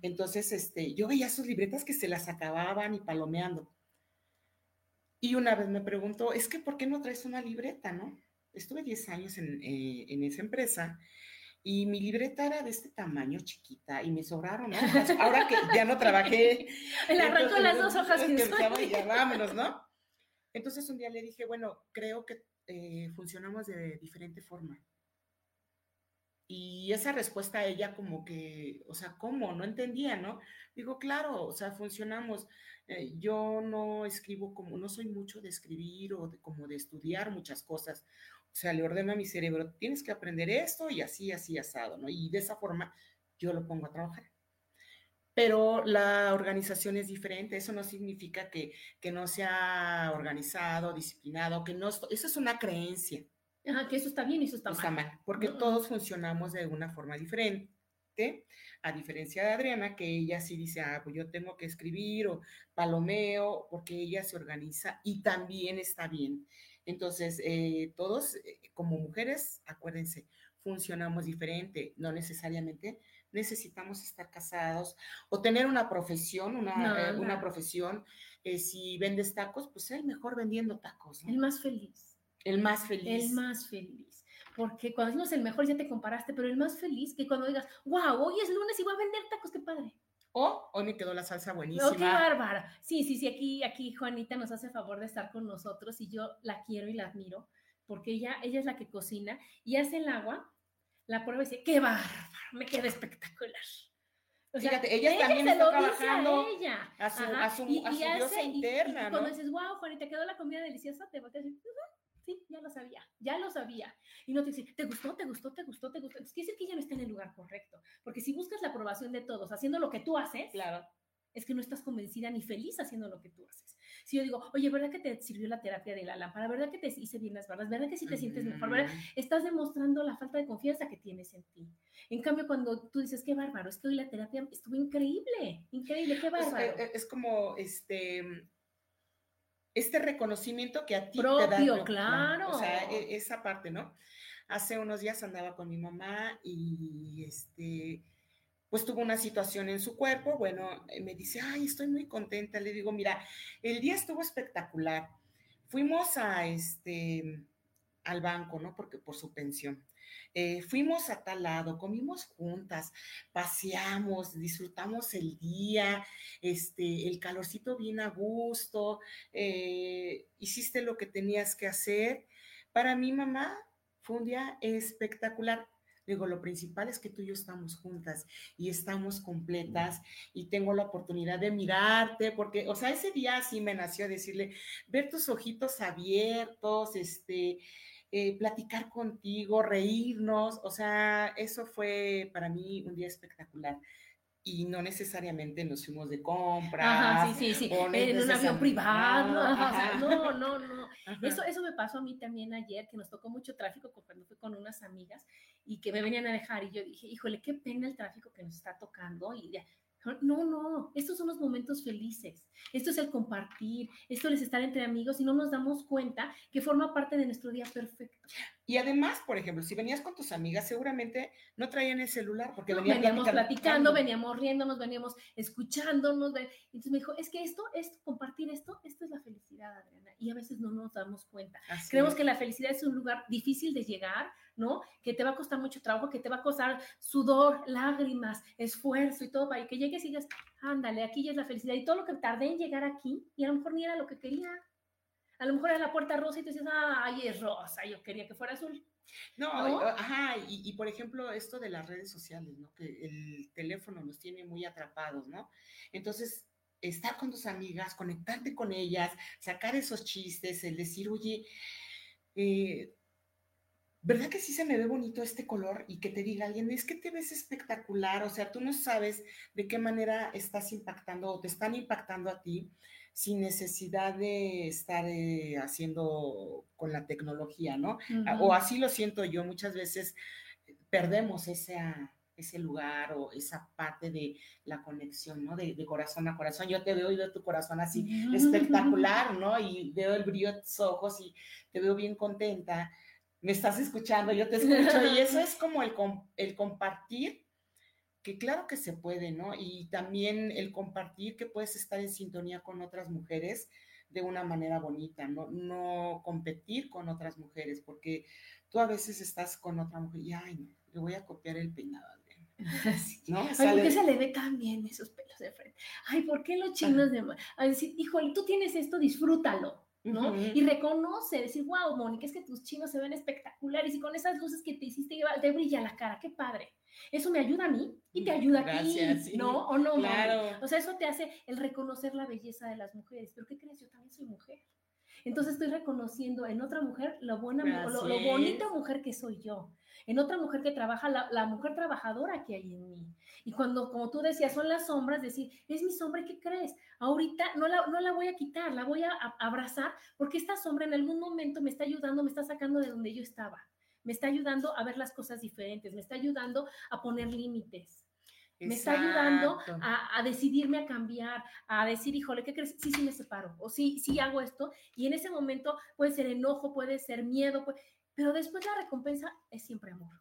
Entonces, este, yo veía sus libretas que se las acababan y palomeando. Y una vez me preguntó, es que ¿por qué no traes una libreta, no? Estuve 10 años en, eh, en esa empresa y mi libreta era de este tamaño, chiquita, y me sobraron Ahora que ya no trabajé. Le arrancó las dos hojas que, que ya vámonos, ¿no? Entonces un día le dije, bueno, creo que eh, funcionamos de diferente forma. Y esa respuesta a ella como que, o sea, ¿cómo? No entendía, ¿no? Digo, claro, o sea, funcionamos. Eh, yo no escribo como, no soy mucho de escribir o de, como de estudiar muchas cosas. O sea, le ordeno a mi cerebro, tienes que aprender esto y así, así, asado, ¿no? Y de esa forma yo lo pongo a trabajar. Pero la organización es diferente, eso no significa que, que no sea organizado, disciplinado, que no, eso es una creencia. Ajá, que eso está bien y eso está, está mal. porque todos funcionamos de una forma diferente. A diferencia de Adriana, que ella sí dice, ah, pues yo tengo que escribir o palomeo, porque ella se organiza y también está bien. Entonces, eh, todos eh, como mujeres, acuérdense, funcionamos diferente, no necesariamente necesitamos estar casados o tener una profesión, una, eh, profesión. si vendes tacos, pues el mejor vendiendo tacos. El más feliz. El más feliz. El más feliz. porque cuando decimos el mejor ya te comparaste, pero el más feliz que cuando digas, wow, hoy es lunes y voy a vender tacos, qué padre. O hoy me quedó la salsa buenísima. Oh, qué bárbara. Sí, sí, sí, aquí, aquí Juanita nos hace favor de estar con nosotros y yo la quiero y la admiro porque ella, ella es la que cocina y hace el agua, la prueba y dice, qué bárbaro, me queda espectacular. O sea, Fíjate, ella, también está trabajando a, ella. a su, a su, y, a su diosa interna, y, cuando dices, wow, Juanita, quedó la comida deliciosa, te volteas y dices, sí, ya lo sabía, ya lo sabía. Y no te dice, ¿te gustó, te gustó, te gustó, te gustó? Entonces, quiere decir que ella no está en el lugar correcto. Porque si buscas la aprobación de todos haciendo lo que tú haces, claro. es que no estás convencida ni feliz haciendo lo que tú haces. Si yo digo, oye, ¿verdad que te sirvió la terapia de la lámpara? ¿Verdad que te hice bien las barras? ¿Verdad que sí te sientes mejor? ¿Verdad? Estás demostrando la falta de confianza que tienes en ti. En cambio, cuando tú dices, qué bárbaro, es que hoy la terapia estuvo increíble, increíble, qué bárbaro. Es, eh, es como, este, este reconocimiento que a ti Propio, te da. claro. O sea, e, esa parte, ¿no? Hace unos días andaba con mi mamá y este, pues tuvo una situación en su cuerpo. Bueno, eh, me dice, ay, estoy muy contenta. Le digo, mira, el día estuvo espectacular. Fuimos a este, al banco, ¿no? Porque por su pensión. Eh, fuimos a tal lado, comimos juntas, paseamos, disfrutamos el día, este, el calorcito bien a gusto, eh, hiciste lo que tenías que hacer. Para mi mamá fue un día espectacular. Digo, lo principal es que tú y yo estamos juntas y estamos completas y tengo la oportunidad de mirarte, porque, o sea, ese día sí me nació decirle, ver tus ojitos abiertos, este, eh, platicar contigo, reírnos, o sea, eso fue para mí un día espectacular. Y no necesariamente nos fuimos de compras. Ajá, sí, sí, sí. En un avión privado. no, no, no. Eso, eso me pasó a mí también ayer, que nos tocó mucho tráfico cuando fui con unas amigas y que me venían a dejar. Y yo dije, híjole, qué pena el tráfico que nos está tocando. Y ya, no, no, estos son los momentos felices. Esto es el compartir, esto es estar entre amigos y no nos damos cuenta que forma parte de nuestro día perfecto. Y además, por ejemplo, si venías con tus amigas, seguramente no traían el celular porque veníamos platicando, veníamos riéndonos, veníamos escuchándonos. Entonces me dijo, es que esto, esto, compartir esto, esto es la felicidad, Adriana. Y a veces no nos damos cuenta. Creemos que la felicidad es un lugar difícil de llegar, ¿no? Que te va a costar mucho trabajo, que te va a costar sudor, lágrimas, esfuerzo y todo para que llegues y digas, ándale, aquí ya es la felicidad. Y todo lo que tardé en llegar aquí, y a lo mejor ni era lo que quería. A lo mejor era la puerta rosa y te dices, ay, es rosa, yo quería que fuera azul. No, ajá, y, y, por ejemplo, esto de las redes sociales, ¿no? Que el teléfono nos tiene muy atrapados, ¿no? Entonces, estar con tus amigas, conectarte con ellas, sacar esos chistes, el decir, oye, eh, ¿verdad que sí se me ve bonito este color? Y que te diga alguien, es que te ves espectacular, o sea, tú no sabes de qué manera estás impactando o te están impactando a ti sin necesidad de estar eh, haciendo con la tecnología, ¿no? O así lo siento yo, muchas veces perdemos ese, ese lugar o esa parte de la conexión, ¿no? De, corazón a corazón. Yo te veo y veo tu corazón así espectacular, ¿no? Y veo el brillo de tus ojos y te veo bien contenta me estás escuchando, yo te escucho, y eso es como el, el compartir, que claro que se puede, ¿no? Y también el compartir que puedes estar en sintonía con otras mujeres de una manera bonita, no, no competir con otras mujeres, porque tú a veces estás con otra mujer y, ay, no, le voy a copiar el peinado. ¿No? Ay, ¿por qué se le ve tan bien esos pelos de frente? Ay, ¿por qué los chinos de... A decir, híjole, tú tienes esto, disfrútalo. ¿no? Y reconoce, decir, wow, Mónica, es que tus chinos se ven espectaculares y con esas luces que te hiciste, te brilla la cara, qué padre. Eso me ayuda a mí y te ayuda a ti, ¿no? ¿O no, claro. O sea, eso te hace el reconocer la belleza de las mujeres. Pero ¿qué crees? Yo también soy mujer. Entonces estoy reconociendo en otra mujer lo buena, lo, lo, bonita mujer que soy yo en otra mujer que trabaja, la, mujer trabajadora que hay en mí. Y cuando, como tú decías, son las sombras, decir, es mi sombra, ¿qué crees? Ahorita no la, no la voy a quitar, la voy a, abrazar, porque esta sombra en algún momento me está ayudando, me está sacando de donde yo estaba, me está ayudando a ver las cosas diferentes, me está ayudando a poner límites. Me está ayudando a, decidirme a cambiar, a decir, híjole, ¿qué crees? Sí, sí me separo, o sí, sí hago esto. Y en ese momento puede ser enojo, puede ser miedo, puede, pero después la recompensa es siempre amor.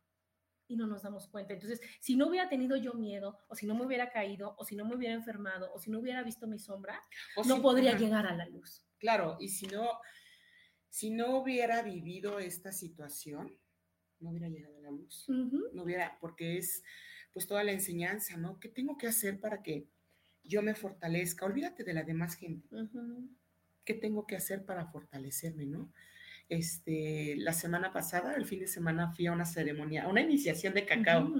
Y no nos damos cuenta. Entonces, si no hubiera tenido yo miedo, o si no me hubiera caído, o si no me hubiera enfermado, o si no hubiera visto mi sombra, no podría llegar a la luz. Claro, y si no, si no hubiera vivido esta situación, no hubiera llegado a la luz. No hubiera, porque es pues toda la enseñanza, ¿no? ¿Qué tengo que hacer para que yo me fortalezca? Olvídate de la demás gente. ¿Qué tengo que hacer para fortalecerme, no? Este, la semana pasada, el fin de semana, fui a una ceremonia, a una iniciación de cacao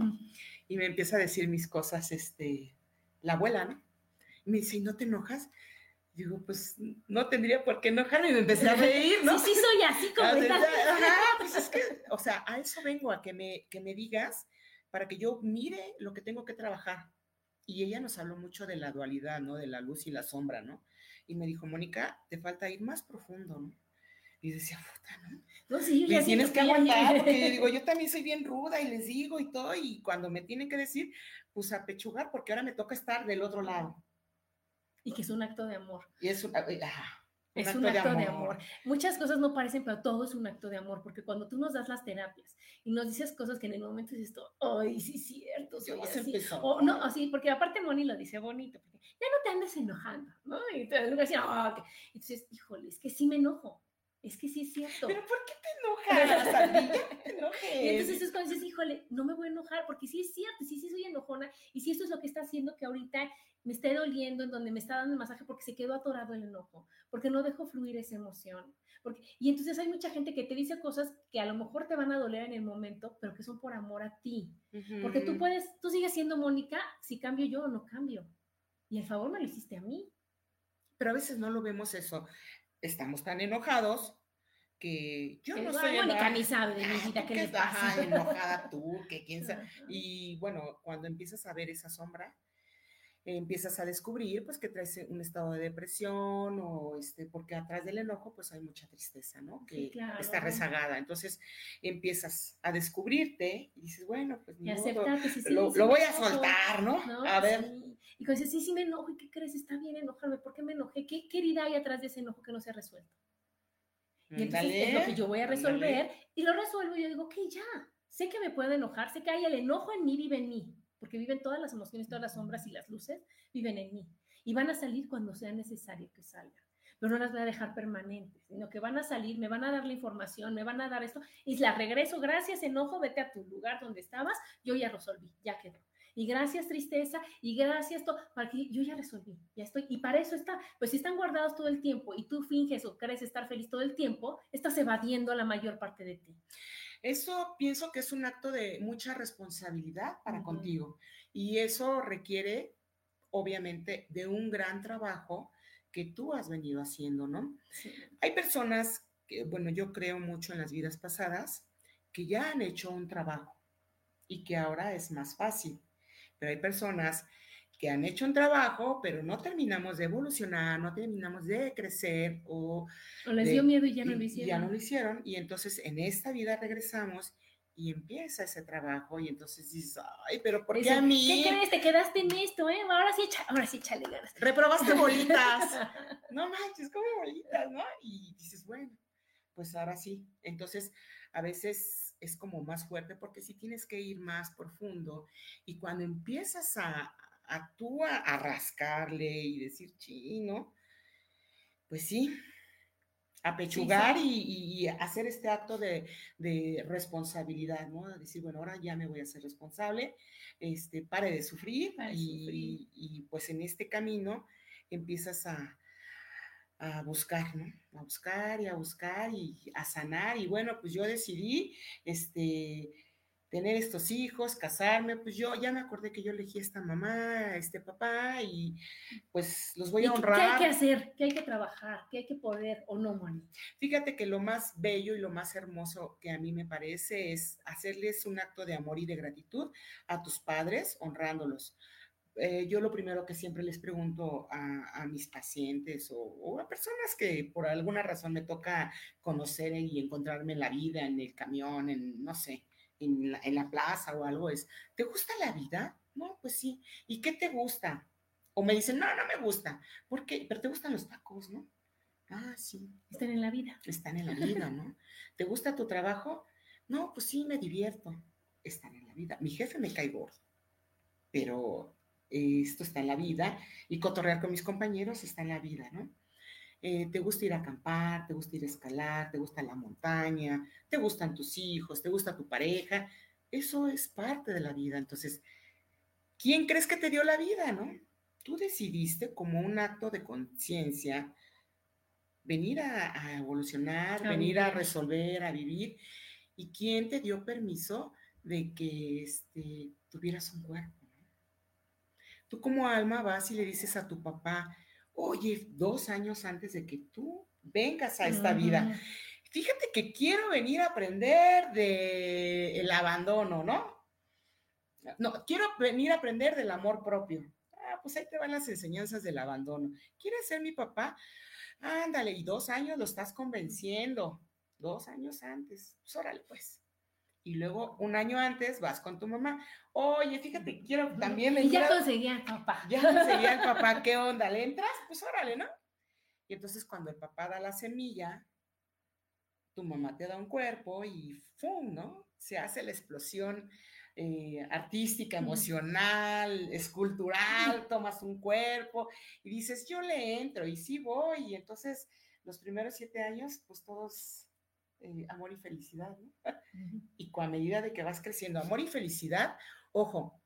y me empieza a decir mis cosas, este, la abuela, ¿no? Y me dice, ¿y no te enojas? Digo, pues no tendría por qué enojarme y me empecé a reír, ¿no? Sí, sí, soy así como estás. pues es que, o sea, a eso vengo, a que me, que me digas para que yo mire lo que tengo que trabajar. Y ella nos habló mucho de la dualidad, ¿no? De la luz y la sombra, ¿no? Y me dijo, Mónica, te falta ir más profundo, ¿no? Y decía, puta, ¿no? No, sí, ya tienes que aguantar, porque yo digo, yo también soy bien ruda y les digo y todo, y cuando me tienen que decir, pues a pechugar, porque ahora me toca estar del otro lado. Y que es un acto de amor. Y es un, es un acto de amor. Muchas cosas no parecen, pero todo es un acto de amor, porque cuando tú nos das las terapias y nos dices cosas que en el momento dices esto, ay, sí, cierto, soy así. O no, así, porque aparte Moni lo dice bonito, porque ya no te andes enojando, ¿no? Y te decía, oh, entonces, híjole, es que sí me enojo. Es que sí es cierto. ¿Pero por qué te enojas? y entonces es cuando dices, híjole, no me voy a enojar, porque sí es cierto, sí, sí soy enojona, y si esto es lo que está haciendo que ahorita me esté doliendo, en donde me está dando el masaje porque se quedó atorado el enojo, porque no dejo fluir esa emoción. Porque, y entonces hay mucha gente que te dice cosas que a lo mejor te van a doler en el momento, pero que son por amor a ti. Porque tú puedes, tú sigues siendo Mónica, si cambio yo o no cambio. Y el favor me lo hiciste a mí. Pero a veces no lo vemos eso. Estamos tan enojados que yo no soy Mónica ni sabe de mi vida qué le pasa. enojada tú, que quién sabe. Y bueno, cuando empiezas a ver esa sombra, empiezas a descubrir pues que traes un estado de depresión o este, porque atrás del enojo pues hay mucha tristeza, ¿no? Que está rezagada. Entonces empiezas a descubrirte y dices, bueno, pues ni modo, lo, voy a soltar, ¿no? A ver. Y cuando dices, sí, sí me enojo, ¿y qué crees? Está bien enojarme, ¿por qué me enojé? ¿Qué, querida hay atrás de ese enojo que no se ha resuelto? Y entonces es lo que yo voy a resolver y lo resuelvo y yo digo, ok, ya, sé que me puedo enojar, sé que hay el enojo en mí, vive en mí porque viven todas las emociones, todas las sombras y las luces, viven en mí. Y van a salir cuando sea necesario que salgan. Pero no las voy a dejar permanentes, sino que van a salir, me van a dar la información, me van a dar esto, y la regreso, gracias enojo, vete a tu lugar donde estabas, yo ya resolví, ya quedó. Y gracias tristeza, y gracias todo, yo ya resolví, ya estoy. Y para eso está, pues si están guardados todo el tiempo y tú finges o crees estar feliz todo el tiempo, estás evadiendo la mayor parte de ti. Eso pienso que es un acto de mucha responsabilidad para contigo y eso requiere, obviamente, de un gran trabajo que tú has venido haciendo, ¿no? Hay personas que, bueno, yo creo mucho en las vidas pasadas, que ya han hecho un trabajo y que ahora es más fácil, pero hay personas que han hecho un trabajo, pero no terminamos de evolucionar, no terminamos de crecer o... O les dio miedo y ya no lo hicieron. Ya no lo hicieron y entonces en esta vida regresamos y empieza ese trabajo y entonces dices, ay, pero ¿por qué a mí? ¿Qué crees? Te quedaste en esto, ¿eh? Ahora sí, ahora sí, échale ganas. Reprobaste bolitas. no manches, como bolitas, ¿no? Y dices, bueno, pues ahora sí. Entonces, a veces es como más fuerte porque si tienes que ir más profundo y cuando empiezas a, actúa a rascarle y decir, chino, pues sí, apechugar Y, y, hacer este acto de, responsabilidad, ¿no? decir, bueno, ahora ya me voy a ser responsable, este, pare de sufrir, y, y, pues en este camino empiezas a, a buscar, ¿no? A buscar y a buscar y a sanar. Y bueno, pues yo decidí, este, tener estos hijos, casarme, pues yo ya me acordé que yo elegí a esta mamá, a este papá y pues los voy a honrar. ¿Qué hay que hacer? ¿Qué hay que trabajar? ¿Qué hay que poder o no, Moni? Fíjate que lo más bello y lo más hermoso que a mí me parece es hacerles un acto de amor y de gratitud a tus padres, honrándolos. Eh, yo lo primero que siempre les pregunto a, mis pacientes o, o, a personas que por alguna razón me toca conocer y encontrarme en la vida, en el camión, en no sé, en la, plaza o algo es, ¿te gusta la vida? No, pues sí. ¿Y qué te gusta? O me dicen, no, no me gusta. ¿Por qué? Pero te gustan los tacos, ¿no? Ah, sí. Están en la vida. Están en la vida, ¿no? ¿Te gusta tu trabajo? No, pues sí, me divierto. Están en la vida. Mi jefe me cae gordo, pero esto está en la vida y cotorrear con mis compañeros está en la vida, ¿no? Eh, te gusta ir a acampar, te gusta ir a escalar, te gusta la montaña, te gustan tus hijos, te gusta tu pareja. Eso es parte de la vida. Entonces, ¿quién crees que te dio la vida, no? Tú decidiste como un acto de conciencia venir a, evolucionar, venir a resolver, a vivir. ¿Y quién te dio permiso de que este, tuvieras un cuerpo? Tú como alma vas y le dices a tu papá, oye, dos años antes de que tú vengas a esta vida, fíjate que quiero venir a aprender del el abandono, ¿no? No, quiero venir a aprender del amor propio. Ah, pues ahí te van las enseñanzas del abandono. ¿Quieres ser mi papá? Ándale, y dos años lo estás convenciendo. Dos años antes. Pues órale, pues. Y luego un año antes vas con tu mamá. Oye, fíjate, quiero también. Y ya conseguía el papá. Ya conseguía el papá. ¿Qué onda? ¿Le entras? Pues órale, ¿no? Y entonces cuando el papá da la semilla, tu mamá te da un cuerpo y ¡fum! ¿no? Se hace la explosión eh, artística, emocional, escultural, tomas un cuerpo y dices, yo le entro y sí voy. Y entonces los primeros siete años, pues todos eh, amor y felicidad, ¿no? Y con medida de que vas creciendo, amor y felicidad, ojo,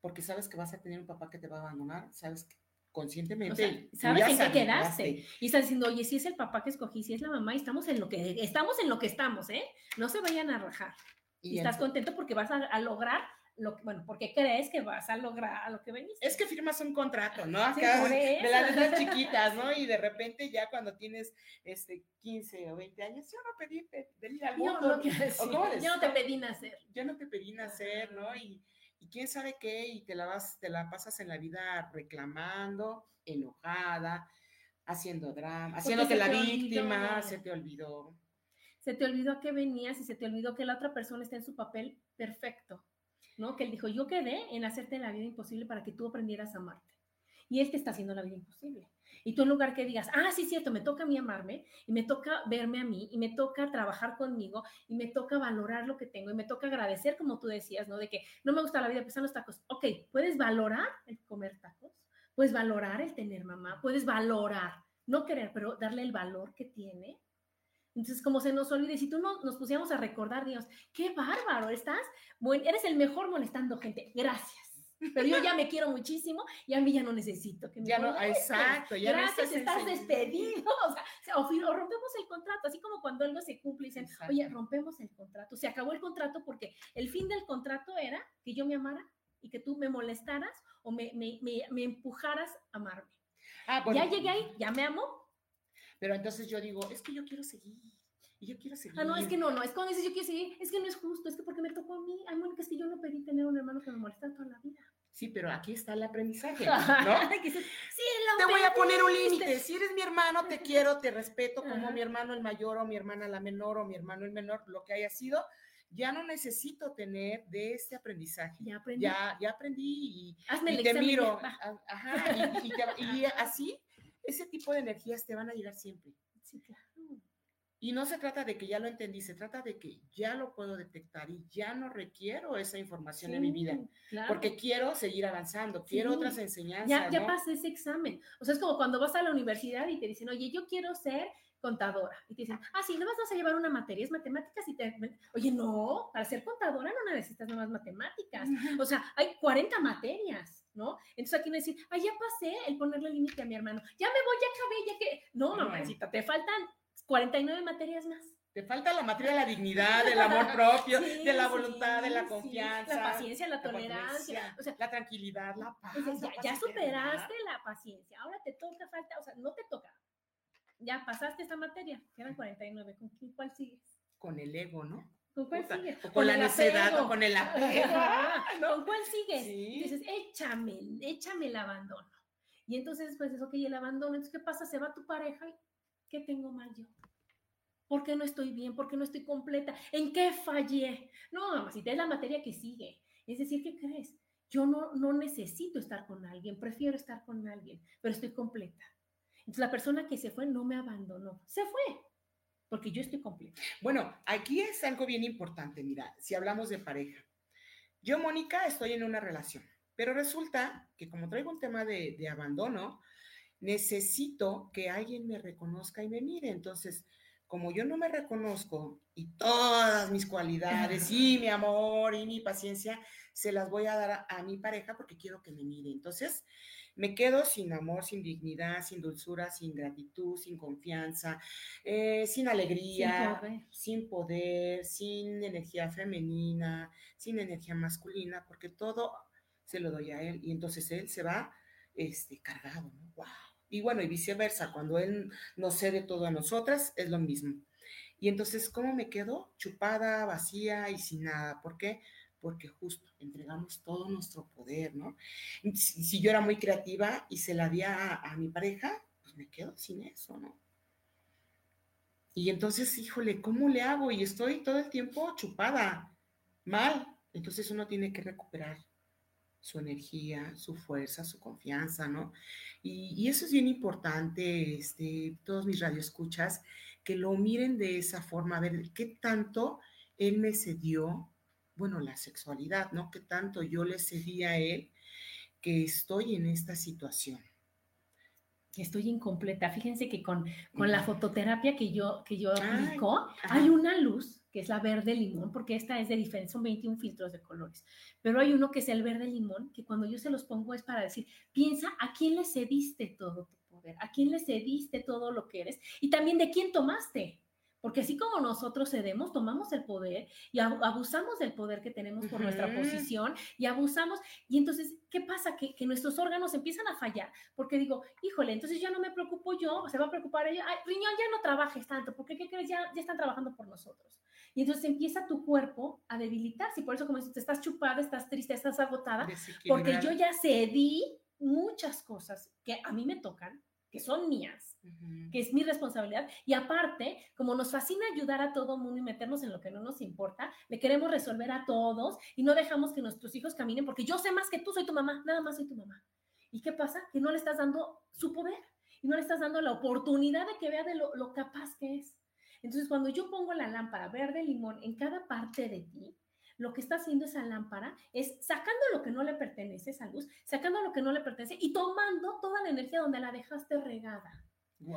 porque sabes que vas a tener un papá que te va a abandonar, sabes que conscientemente. sabes en qué quedaste. Y estás diciendo, oye, si es el papá que escogí, si es la mamá, y estamos en lo que estamos en lo que estamos, ¿eh? No se vayan a rajar. Y, estás contento porque vas a, lograr lo que, bueno, porque crees que vas a lograr lo que veniste. Es que firmas un contrato, ¿no? Acá de las letras chiquitas, ¿no? Y de repente ya cuando tienes este 15 o 20 años, yo no pedí venir al mundo. Yo no te pedí nacer. Yo no te pedí nacer, ¿no? Y, y quién sabe qué, y te la vas, te la pasas en la vida reclamando, enojada, haciendo drama, haciéndote la víctima, se te olvidó se te olvidó a qué venías y se te olvidó que la otra persona está en su papel perfecto, ¿no? Que él dijo, yo quedé en hacerte la vida imposible para que tú aprendieras a amarte. Y él te está haciendo la vida imposible. Y tú en lugar que digas, ah, sí, cierto, me toca a mí amarme, y me toca verme a mí, y me toca trabajar conmigo, y me toca valorar lo que tengo, y me toca agradecer, como tú decías, ¿no? De que no me gusta la vida, pues los tacos. Ok, puedes valorar el comer tacos, puedes valorar el tener mamá, puedes valorar, no querer, pero darle el valor que tiene entonces, como se nos olvide, si tú no nos pusiéramos a recordar, Dios, qué bárbaro, estás, bueno, eres el mejor molestando gente, gracias. Pero yo ya me quiero muchísimo y a mí ya no necesito que me Ya no, exacto, ya Gracias, estás, despedido. O, sea, o, rompemos el contrato, así como cuando algo se cumple y dicen, oye, rompemos el contrato. Se acabó el contrato porque el fin del contrato era que yo me amara y que tú me molestaras o me, me, me, empujaras a amarme. Ah, ya llegué ahí, ya me amo, pero entonces yo digo, es que yo quiero seguir. Y yo quiero seguir. Ah, no, es que no, no, es cuando dices yo quiero seguir, es que no es justo, es que porque me tocó a mí. Ay, Mónica, es que yo no pedí tener un hermano que me molesta toda la vida. Sí, pero aquí está el aprendizaje, ¿no? sí, te voy a poner un límite. Si eres mi hermano, te quiero, te respeto como mi hermano el mayor o mi hermana la menor o mi hermano el menor, lo que haya sido. Ya no necesito tener de este aprendizaje. Ya aprendí. Ya, ya aprendí y, te miro. Ajá, y así ese tipo de energías te van a llegar siempre. Sí. Y no se trata de que ya lo entendí, se trata de que ya lo puedo detectar y ya no requiero esa información en mi vida, porque quiero seguir avanzando, quiero otras enseñanzas. Ya, ya pasé ese examen. O sea, es como cuando vas a la universidad y te dicen, oye, yo quiero ser contadora. Y te dicen, ah, sí, no vas a llevar una materia, es matemáticas y te... Oye, no, para ser contadora no necesitas más matemáticas. O sea, hay 40 materias. ¿no? Entonces aquí me decir, ah, ya pasé el ponerle límite a mi hermano, ya me voy, ya acabé, ya que... No, mamacita, te faltan 49 materias más. Te falta la materia de la dignidad, del amor propio, de la voluntad, de la confianza. La paciencia, la tolerancia. o sea, la tranquilidad, la paz. ya, superaste la paciencia. Ahora te toca falta, o sea, no te toca. Ya pasaste esta materia, quedan 49. ¿Con cuál sigues? Con el ego, ¿no? ¿Con cuál sigue? O con, la necedad o con el apego. ¿Con cuál sigues? Dices, échame, échame el abandono. Y entonces, pues, es ok, el abandono. Entonces, ¿qué pasa? Se va tu pareja y ¿qué tengo mal yo? ¿Por qué no estoy bien? ¿Por qué no estoy completa? ¿En qué fallé? No, te es la materia que sigue. Es decir, ¿qué crees? Yo no, no necesito estar con alguien, prefiero estar con alguien, pero estoy completa. Entonces la persona que se fue no me abandonó, se fue, porque yo estoy completa. Bueno, aquí es algo bien importante, mira, si hablamos de pareja. Yo, Mónica, estoy en una relación, pero resulta que como traigo un tema de, abandono, necesito que alguien me reconozca y me mire. Entonces, como yo no me reconozco y todas mis cualidades y mi amor y mi paciencia se las voy a dar a, mi pareja porque quiero que me mire. Entonces, me quedo sin amor, sin dignidad, sin dulzura, sin gratitud, sin confianza, eh, sin alegría, sin poder. sin energía femenina, sin energía masculina, porque todo se lo doy a él y entonces él se va este, cargado, ¿no? ¡Wow! Y bueno, y viceversa, cuando él nos cede todo a nosotras, es lo mismo. Y entonces, ¿cómo me quedo? Chupada, vacía y sin nada. ¿Por qué? Porque justo entregamos todo nuestro poder, ¿no? Si, yo era muy creativa y se la di a, a mi pareja, pues me quedo sin eso, ¿no? Y entonces, híjole, ¿cómo le hago? Y estoy todo el tiempo chupada, mal. Entonces uno tiene que recuperar su energía, su fuerza, su confianza, ¿no? Y, eso es bien importante, este, todos mis radioescuchas, que lo miren de esa forma, a ver qué tanto él me cedió, bueno, la sexualidad, ¿no? Qué tanto yo le cedí a él que estoy en esta situación. Estoy incompleta. Fíjense que con, con la fototerapia que yo, que yo aplico, hay una luz que es la verde limón, porque esta es de diferente, son 21 filtros de colores. Pero hay uno que es el verde limón, que cuando yo se los pongo es para decir, piensa a quién le cediste todo tu poder, a quién le cediste todo lo que eres y también de quién tomaste. Porque así como nosotros cedemos, tomamos el poder y abusamos del poder que tenemos por nuestra posición y abusamos. Y entonces, ¿qué pasa? Que, nuestros órganos empiezan a fallar porque digo, híjole, entonces ya no me preocupo yo, se va a preocupar ella. Ay, riñón, ya no trabajes tanto, porque ¿qué crees? Ya, ya están trabajando por nosotros. Y entonces empieza tu cuerpo a debilitarse. Y por eso, como dices, estás chupada, estás triste, estás agotada, porque yo ya cedí muchas cosas que a mí me tocan, que son mías, que es mi responsabilidad. Y aparte, como nos fascina ayudar a todo mundo y meternos en lo que no nos importa, le queremos resolver a todos y no dejamos que nuestros hijos caminen porque yo sé más que tú, soy tu mamá, nada más soy tu mamá. ¿Y qué pasa? Que no le estás dando su poder y no le estás dando la oportunidad de que vea de lo, lo capaz que es. Entonces, cuando yo pongo la lámpara verde limón en cada parte de ti, lo que está haciendo esa lámpara es sacando lo que no le pertenece, esa luz, sacando lo que no le pertenece y tomando toda la energía donde la dejaste regada.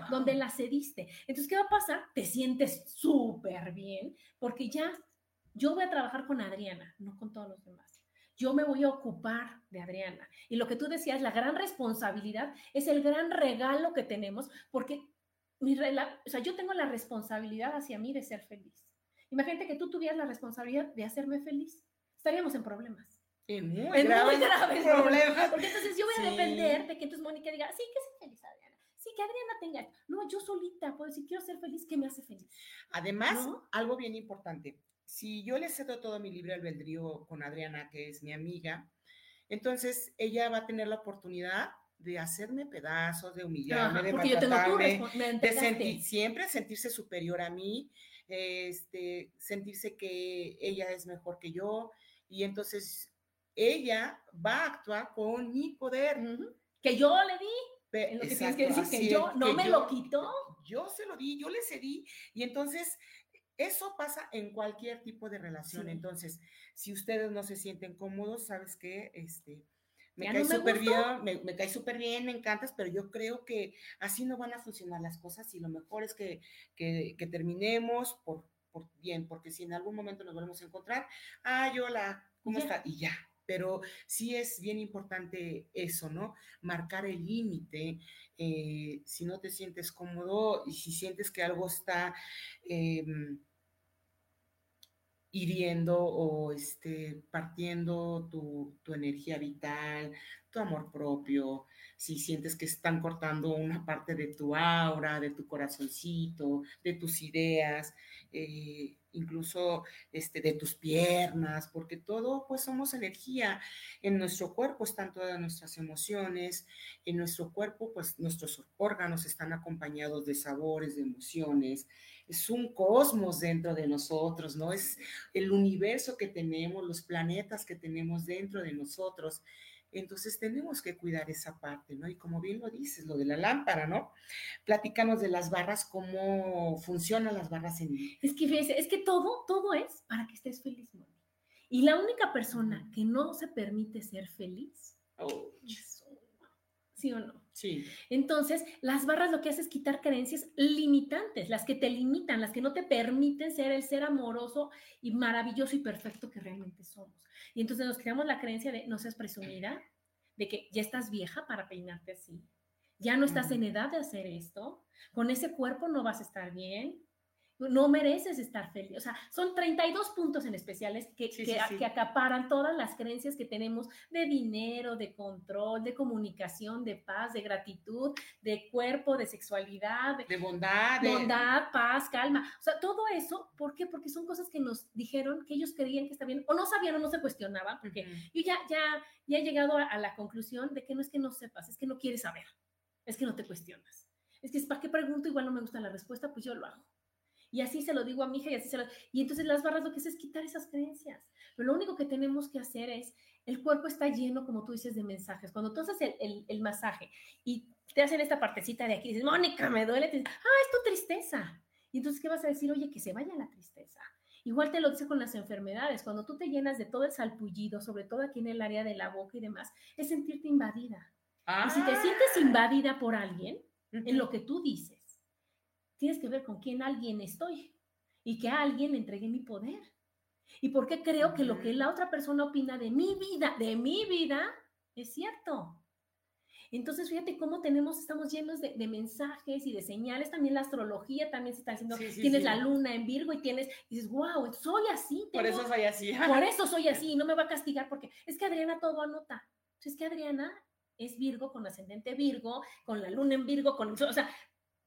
donde la cediste. Entonces, ¿qué va a pasar? Te sientes súper bien porque ya yo voy a trabajar con Adriana, no con todos los demás. Yo me voy a ocupar de Adriana. Y lo que tú decías, la gran responsabilidad es el gran regalo que tenemos porque mi o sea, yo tengo la responsabilidad hacia mí de ser feliz. Imagínate que tú tuvieras la responsabilidad de hacerme feliz. Estaríamos en problemas. En muy, graves, problemas. Porque entonces yo voy a depender de que entonces Mónica diga, sí, que sea feliz Adriana. Sí, que Adriana tenga. No, yo solita puedo decir, quiero ser feliz, ¿qué me hace feliz? Además, algo bien importante. Si yo le cedo todo mi libre albedrío con Adriana, que es mi amiga, entonces ella va a tener la oportunidad de hacerme pedazos, de humillarme, de maltratarme, de sentir, siempre sentirse superior a mí, este, sentirse que ella es mejor que yo, y entonces ella va a actuar con mi poder. Que yo le di. lo que tienes que decir que yo no me lo quitó. Yo se lo di, yo le cedí, y entonces eso pasa en cualquier tipo de relación. Entonces, si ustedes no se sienten cómodos, sabes que este me cae súper bien, me, cae súper bien, me encantas, pero yo creo que así no van a funcionar las cosas y lo mejor es que, terminemos por, bien, porque si en algún momento nos volvemos a encontrar, ah, hola, ¿cómo está? Y ya. Pero sí es bien importante eso, ¿no? Marcar el límite. Eh, si no te sientes cómodo y si sientes que algo está em, hiriendo o este, partiendo tu, tu, energía vital, tu amor propio, si sientes que están cortando una parte de tu aura, de tu corazoncito, de tus ideas, eh, incluso este, de tus piernas, porque todo pues somos energía. En nuestro cuerpo están todas nuestras emociones, en nuestro cuerpo pues nuestros órganos están acompañados de sabores, de emociones. Es un cosmos dentro de nosotros, ¿no? Es el universo que tenemos, los planetas que tenemos dentro de nosotros. Entonces tenemos que cuidar esa parte, ¿no? Y como bien lo dices, lo de la lámpara, ¿no? Platícanos de las barras, cómo funcionan las barras en... Es que es que todo, todo es para que estés feliz, Moni. Y la única persona que no se permite ser feliz oh. ¿Sí o no? Sí. Entonces, las barras lo que hace es quitar creencias limitantes, las que te limitan, las que no te permiten ser el ser amoroso y maravilloso y perfecto que realmente somos. Y entonces nos creamos la creencia de no seas presumida, de que ya estás vieja para peinarte así, ya no estás en edad de hacer esto, con ese cuerpo no vas a estar bien, no mereces estar feliz. O sea, son 32 puntos en especiales que, que, acaparan todas las creencias que tenemos de dinero, de control, de comunicación, de paz, de gratitud, de cuerpo, de sexualidad, de, bondad. Bondad, paz, calma. O sea, todo eso, ¿por qué? Porque son cosas que nos dijeron que ellos creían que está bien, o no sabían o no se cuestionaban, porque yo ya, ya, ya he llegado a, a la conclusión de que no es que no sepas, es que no quieres saber, es que no te cuestionas. Es que, ¿para qué pregunto? Igual no me gusta la respuesta, pues yo lo hago. Y así se lo digo a mi hija y así se lo... Y entonces las barras lo que hace es quitar esas creencias. Pero lo único que tenemos que hacer es, el cuerpo está lleno, como tú dices, de mensajes. Cuando tú haces el, el, masaje y te hacen esta partecita de aquí, dices, Mónica, me duele, te dices, ah, es tu tristeza. Y entonces, ¿qué vas a decir? Oye, que se vaya la tristeza. Igual te lo dice con las enfermedades. Cuando tú te llenas de todo el salpullido, sobre todo aquí en el área de la boca y demás, es sentirte invadida. Y si te ah. sientes invadida por alguien, en lo que tú dices, tienes que ver con quién alguien estoy y que a alguien le entregué mi poder. ¿Y por qué creo que lo que la otra persona opina de mi vida, de mi vida, es cierto? Entonces, fíjate cómo tenemos, estamos llenos de, mensajes y de señales. También la astrología también se está haciendo. tienes la luna en Virgo y tienes, y dices, wow, soy así. por eso soy así. por eso soy así y no me va a castigar porque es que Adriana todo anota. Es que Adriana es Virgo con ascendente Virgo, con la luna en Virgo, con, o sea,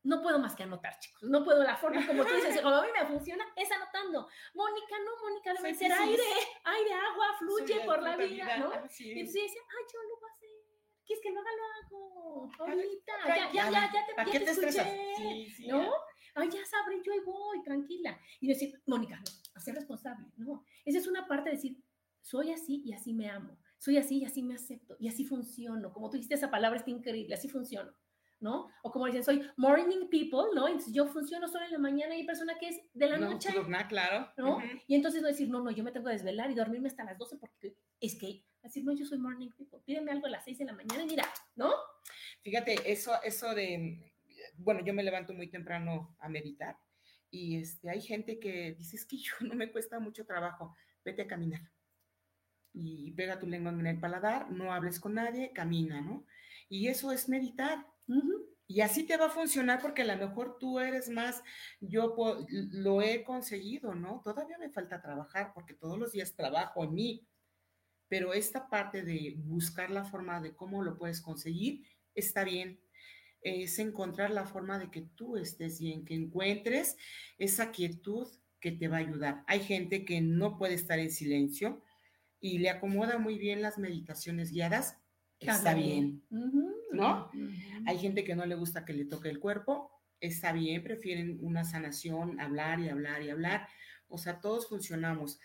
no puedo más que anotar, chicos. No puedo, la forma como tú dices, como a mí me funciona, es anotando. Mónica, no, Mónica, debe ser aire, aire, agua, fluye por la vida, ¿no? Y entonces dice, ay, yo lo voy a hacer. ¿Qué es que lo haga? Lo hago. Ahorita, ya, ya, ya, ya te, ya te, te escuché, ¿no? Ay, ya sabré, yo ahí voy, tranquila. Y decir, Mónica, no, ser responsable, no. Esa es una parte de decir, soy así y así me amo. Soy así y así me acepto. Y así funciono. Como tú dijiste, esa palabra está increíble, así funciono. ¿No? O como dicen, soy morning people, ¿no? Entonces yo funciono solo en la mañana y hay persona que es de la noche. No, claro. ¿no? Y entonces no decir, no, no, yo me tengo que desvelar y dormirme hasta las 12 porque es que, decir, no, yo soy morning people, pídeme algo a las 6 de la mañana y mira, ¿no? Fíjate, eso, eso de, bueno, yo me levanto muy temprano a meditar y este, hay gente que dice, es que yo no me cuesta mucho trabajo, vete a caminar. Y pega tu lengua en el paladar, no hables con nadie, camina, ¿no? Y eso es meditar. Y así te va a funcionar porque a lo mejor tú eres más, yo lo he conseguido, ¿no? Todavía me falta trabajar porque todos los días trabajo en mí, pero esta parte de buscar la forma de cómo lo puedes conseguir está bien. Es encontrar la forma de que tú estés bien, que encuentres esa quietud que te va a ayudar. Hay gente que no puede estar en silencio y le acomoda muy bien las meditaciones guiadas, está bien. ¿no? Hay gente que no le gusta que le toque el cuerpo, está bien, prefieren una sanación, hablar y hablar y hablar. O sea, todos funcionamos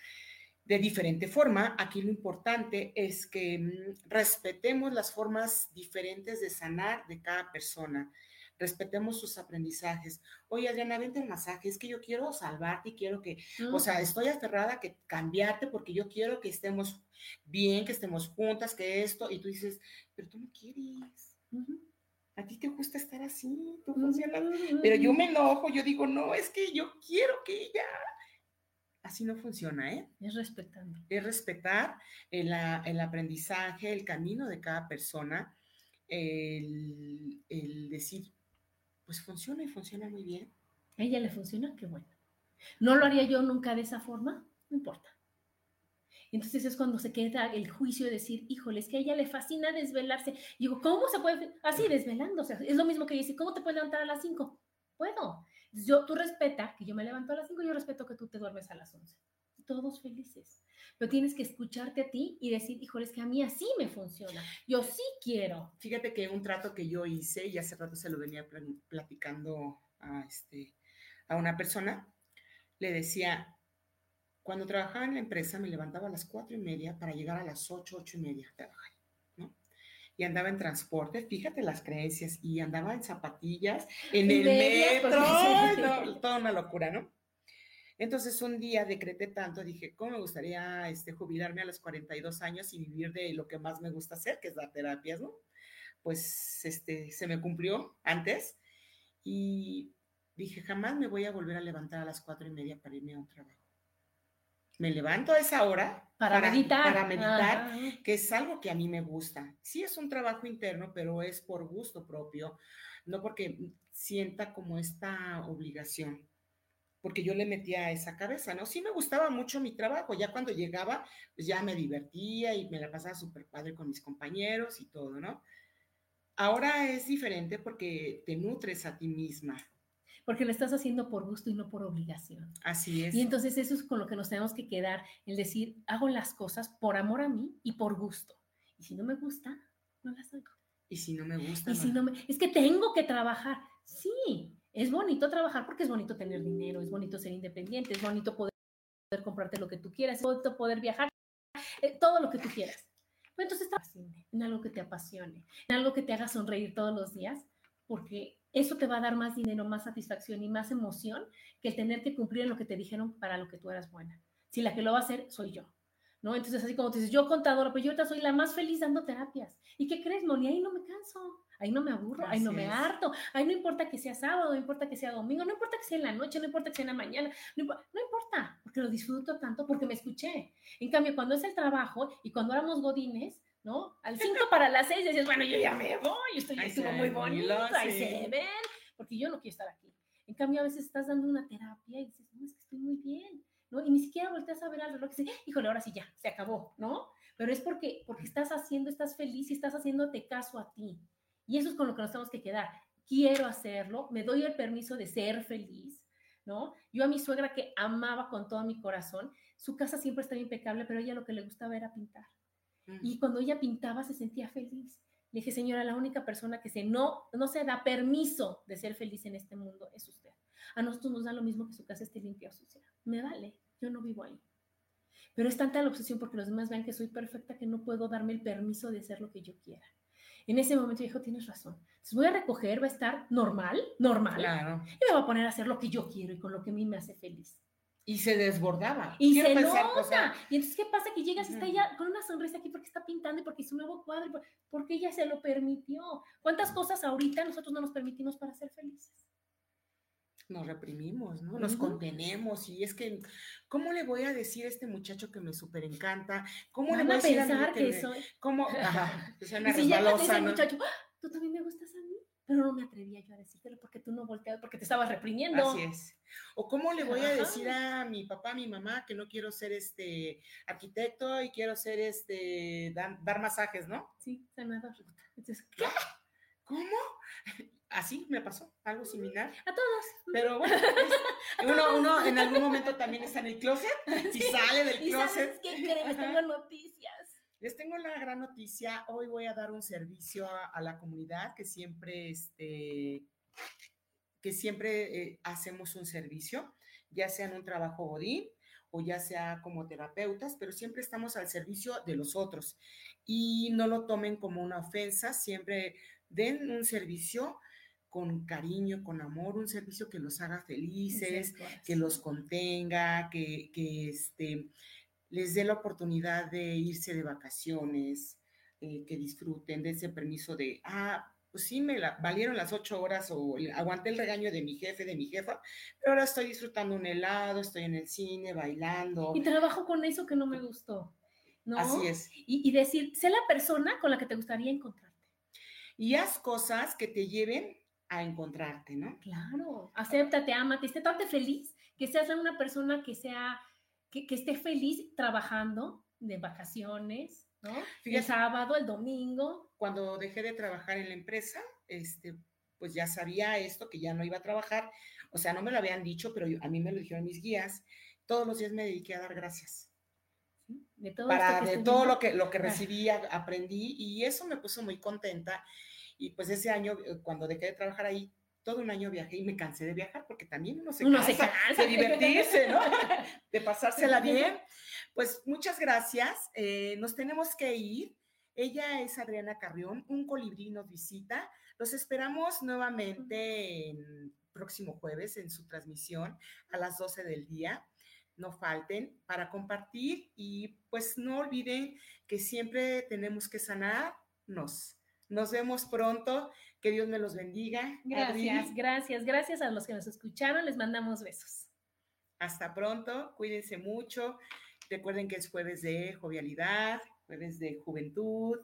de diferente forma. Aquí lo importante es que mm, respetemos las formas diferentes de sanar de cada persona. Respetemos sus aprendizajes. Oye, Adriana, vente el masaje. Es que yo quiero salvarte y quiero que, o sea, estoy aferrada a que cambiarte porque yo quiero que estemos bien, que estemos juntas, que esto. Y tú dices, pero tú no quieres. A ti te gusta estar así, tú funcionas. Pero yo me enojo, yo digo, no, es que yo quiero que ella. Así no funciona, ¿eh? Es respetando. Es respetar el, el aprendizaje, el camino de cada persona, el, el decir, pues funciona y funciona muy bien. A ella le funciona, qué bueno. ¿No lo haría yo nunca de esa forma? No importa. Entonces es cuando se queda el juicio de decir, híjole, es que a ella le fascina desvelarse. Y digo, ¿cómo se puede? Así, desvelándose. Es lo mismo que dice, ¿cómo te puedes levantar a las 5? Puedo. Yo, tú respeta que yo me levanto a las 5, yo respeto que tú te duermes a las 11. Todos felices. Pero tienes que escucharte a ti y decir, híjole, es que a mí así me funciona. Yo sí quiero. Fíjate que un trato que yo hice, y hace rato se lo venía platicando a, este, a una persona, le decía, cuando trabajaba en la empresa me levantaba a las cuatro y media para llegar a las ocho, ocho y media a trabajar, ¿no? Y andaba en transporte, fíjate las creencias, y andaba en zapatillas, en el metro, toda una locura, ¿no? Entonces un día decreté tanto, dije, ¿cómo me gustaría este, jubilarme a los 42 años y vivir de lo que más me gusta hacer, que es dar terapias, ¿no? pues este, se me cumplió antes y dije, jamás me voy a volver a levantar a las cuatro y media para irme a un trabajo. Me levanto a esa hora para, meditar, para meditar que es algo que a mí me gusta. Sí es un trabajo interno, pero es por gusto propio, no porque sienta como esta obligación porque yo le metía a esa cabeza, ¿no? Sí me gustaba mucho mi trabajo, ya cuando llegaba, pues ya me divertía y me la pasaba súper padre con mis compañeros y todo, ¿no? Ahora es diferente porque te nutres a ti misma. Porque lo estás haciendo por gusto y no por obligación. Así es. Y entonces eso es con lo que nos tenemos que quedar, el decir, hago las cosas por amor a mí y por gusto. Y si no me gusta, no las hago. Y si no me gusta. Y si no me... Es que tengo que trabajar. Sí, es bonito trabajar porque es bonito tener dinero, es bonito ser independiente, es bonito poder, comprarte lo que tú quieras, es bonito poder viajar, eh, todo lo que tú quieras. Pero entonces en algo que te apasione, en algo que te haga sonreír todos los días, porque eso te va a dar más dinero, más satisfacción y más emoción que el tener que cumplir en lo que te dijeron para lo que tú eras buena. Si la que lo va a hacer soy yo. ¿No? Entonces, así como te dices, yo contadora, pues yo ahorita soy la más feliz dando terapias. ¿Y qué crees, Moni? Ahí no me canso ahí no me aburro, ahí no me harto, ahí no importa que sea sábado, no importa que sea domingo, no importa que sea en la noche, no importa que sea en la mañana, no, importa, porque lo disfruto tanto porque me escuché. En cambio, cuando es el trabajo y cuando éramos godines, ¿no? Al 5 para las 6 decías, bueno, yo ya me voy, estoy estuvo muy bonito, ahí se ven, porque yo no quiero estar aquí. En cambio, a veces estás dando una terapia y dices, no, es que estoy muy bien, ¿no? Y ni siquiera volteas a ver al reloj y dices, híjole, ahora sí ya, se acabó, ¿no? Pero es porque, porque estás haciendo, estás feliz y estás haciéndote caso a ti. Y eso es con lo que nos tenemos que quedar. Quiero hacerlo, me doy el permiso de ser feliz, ¿no? Yo a mi suegra que amaba con todo mi corazón, su casa siempre estaba impecable, pero ella lo que le gustaba era pintar. Y cuando ella pintaba se sentía feliz. Le dije, señora, la única persona que se no, no se da permiso de ser feliz en este mundo es usted. A nosotros nos da lo mismo que su casa esté limpia o sucia. Me vale, yo no vivo ahí. Pero es tanta la obsesión porque los demás vean que soy perfecta que no puedo darme el permiso de hacer lo que yo quiera. En ese momento dijo, tienes razón. Entonces voy a recoger, va a estar normal, normal. Claro. Y me voy a poner a hacer lo que yo quiero y con lo que a mí me hace feliz. Y se desbordaba. Y se nota. Y entonces, ¿qué pasa? Que llegas y está ella con una sonrisa aquí porque está pintando y porque es un nuevo cuadro, porque ella se lo permitió. ¿Cuántas cosas ahorita nosotros no nos permitimos para ser felices? Nos reprimimos, ¿no? Nos contenemos y es que, ¿cómo le voy a decir a este muchacho que me súper encanta? ¿Cómo le voy a pensar que, soy? ¿Cómo? Ajá, si ya dice el muchacho, ¡Ah! tú también me gustas a mí, pero no me atrevía yo a decírtelo porque tú no volteas, porque te estabas reprimiendo. Así es. O cómo le voy a decir a mi papá, a mi mamá, que no quiero ser este arquitecto y quiero ser este, dar, masajes, ¿no? Sí, sanador. Entonces, ¿qué? ¿Cómo? Así me pasó, algo similar. A todos. Pero bueno, uno, uno en algún momento también está en el closet y sale del closet. ¿Qué creen? Les tengo noticias. Les tengo la gran noticia. Hoy voy a dar un servicio a, la comunidad que siempre, este, que siempre eh, hacemos un servicio, ya sea en un trabajo godín o ya sea como terapeutas, pero siempre estamos al servicio de los otros. Y no lo tomen como una ofensa, siempre den un servicio con cariño, con amor, un servicio que los haga felices, que los contenga, que, este, les dé la oportunidad de irse de vacaciones, eh, que disfruten, de ese permiso de, ah, pues sí, me valieron las ocho horas o aguanté el regaño de mi jefe, de mi jefa, pero ahora estoy disfrutando un helado, estoy en el cine, bailando. Y trabajo con eso que no me gustó. ¿no? Así es. Y, y decir, sé la persona con la que te gustaría encontrarte. Y haz cosas que te lleven a encontrarte, ¿no? Claro, acéptate, amate, esté tan feliz, que seas una persona que sea, que, esté feliz trabajando de vacaciones, ¿no? el sábado, el domingo. Cuando dejé de trabajar en la empresa, este, pues ya sabía esto, que ya no iba a trabajar, o sea, no me lo habían dicho, pero a mí me lo dijeron mis guías, todos los días me dediqué a dar gracias. De todo, Para, de todo lo que, lo que recibí, aprendí, y eso me puso muy contenta y pues ese año, eh, cuando dejé de trabajar ahí, todo un año viajé y me cansé de viajar porque también uno se, cansa, de divertirse, ¿no? de pasársela bien. Pues muchas gracias. Eh, nos tenemos que ir. Ella es Adriana Carrión, un colibrí nos visita. Los esperamos nuevamente el próximo jueves en su transmisión a las 12 del día. No falten para compartir y pues no olviden que siempre tenemos que sanarnos Nos vemos pronto. Que Dios me los bendiga. Gracias, gracias, gracias a los que nos escucharon. Les mandamos besos. Hasta pronto. Cuídense mucho. Recuerden que es jueves de jovialidad, jueves de juventud,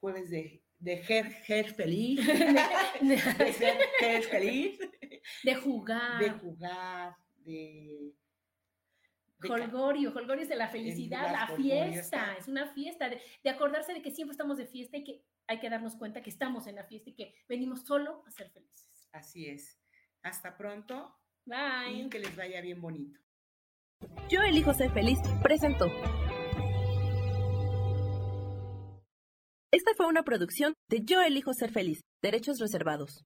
jueves de, de ger, feliz. de ser feliz. De jugar. De jugar, de Holgorio, Holgorio es de la felicidad, la fiesta, es una fiesta, de, acordarse de que siempre estamos de fiesta y que hay que darnos cuenta que estamos en la fiesta y que venimos solo a ser felices. Así es. Hasta pronto. Bye. Y que les vaya bien bonito. Yo elijo ser feliz, presento. Esta fue una producción de Yo elijo ser feliz, derechos reservados.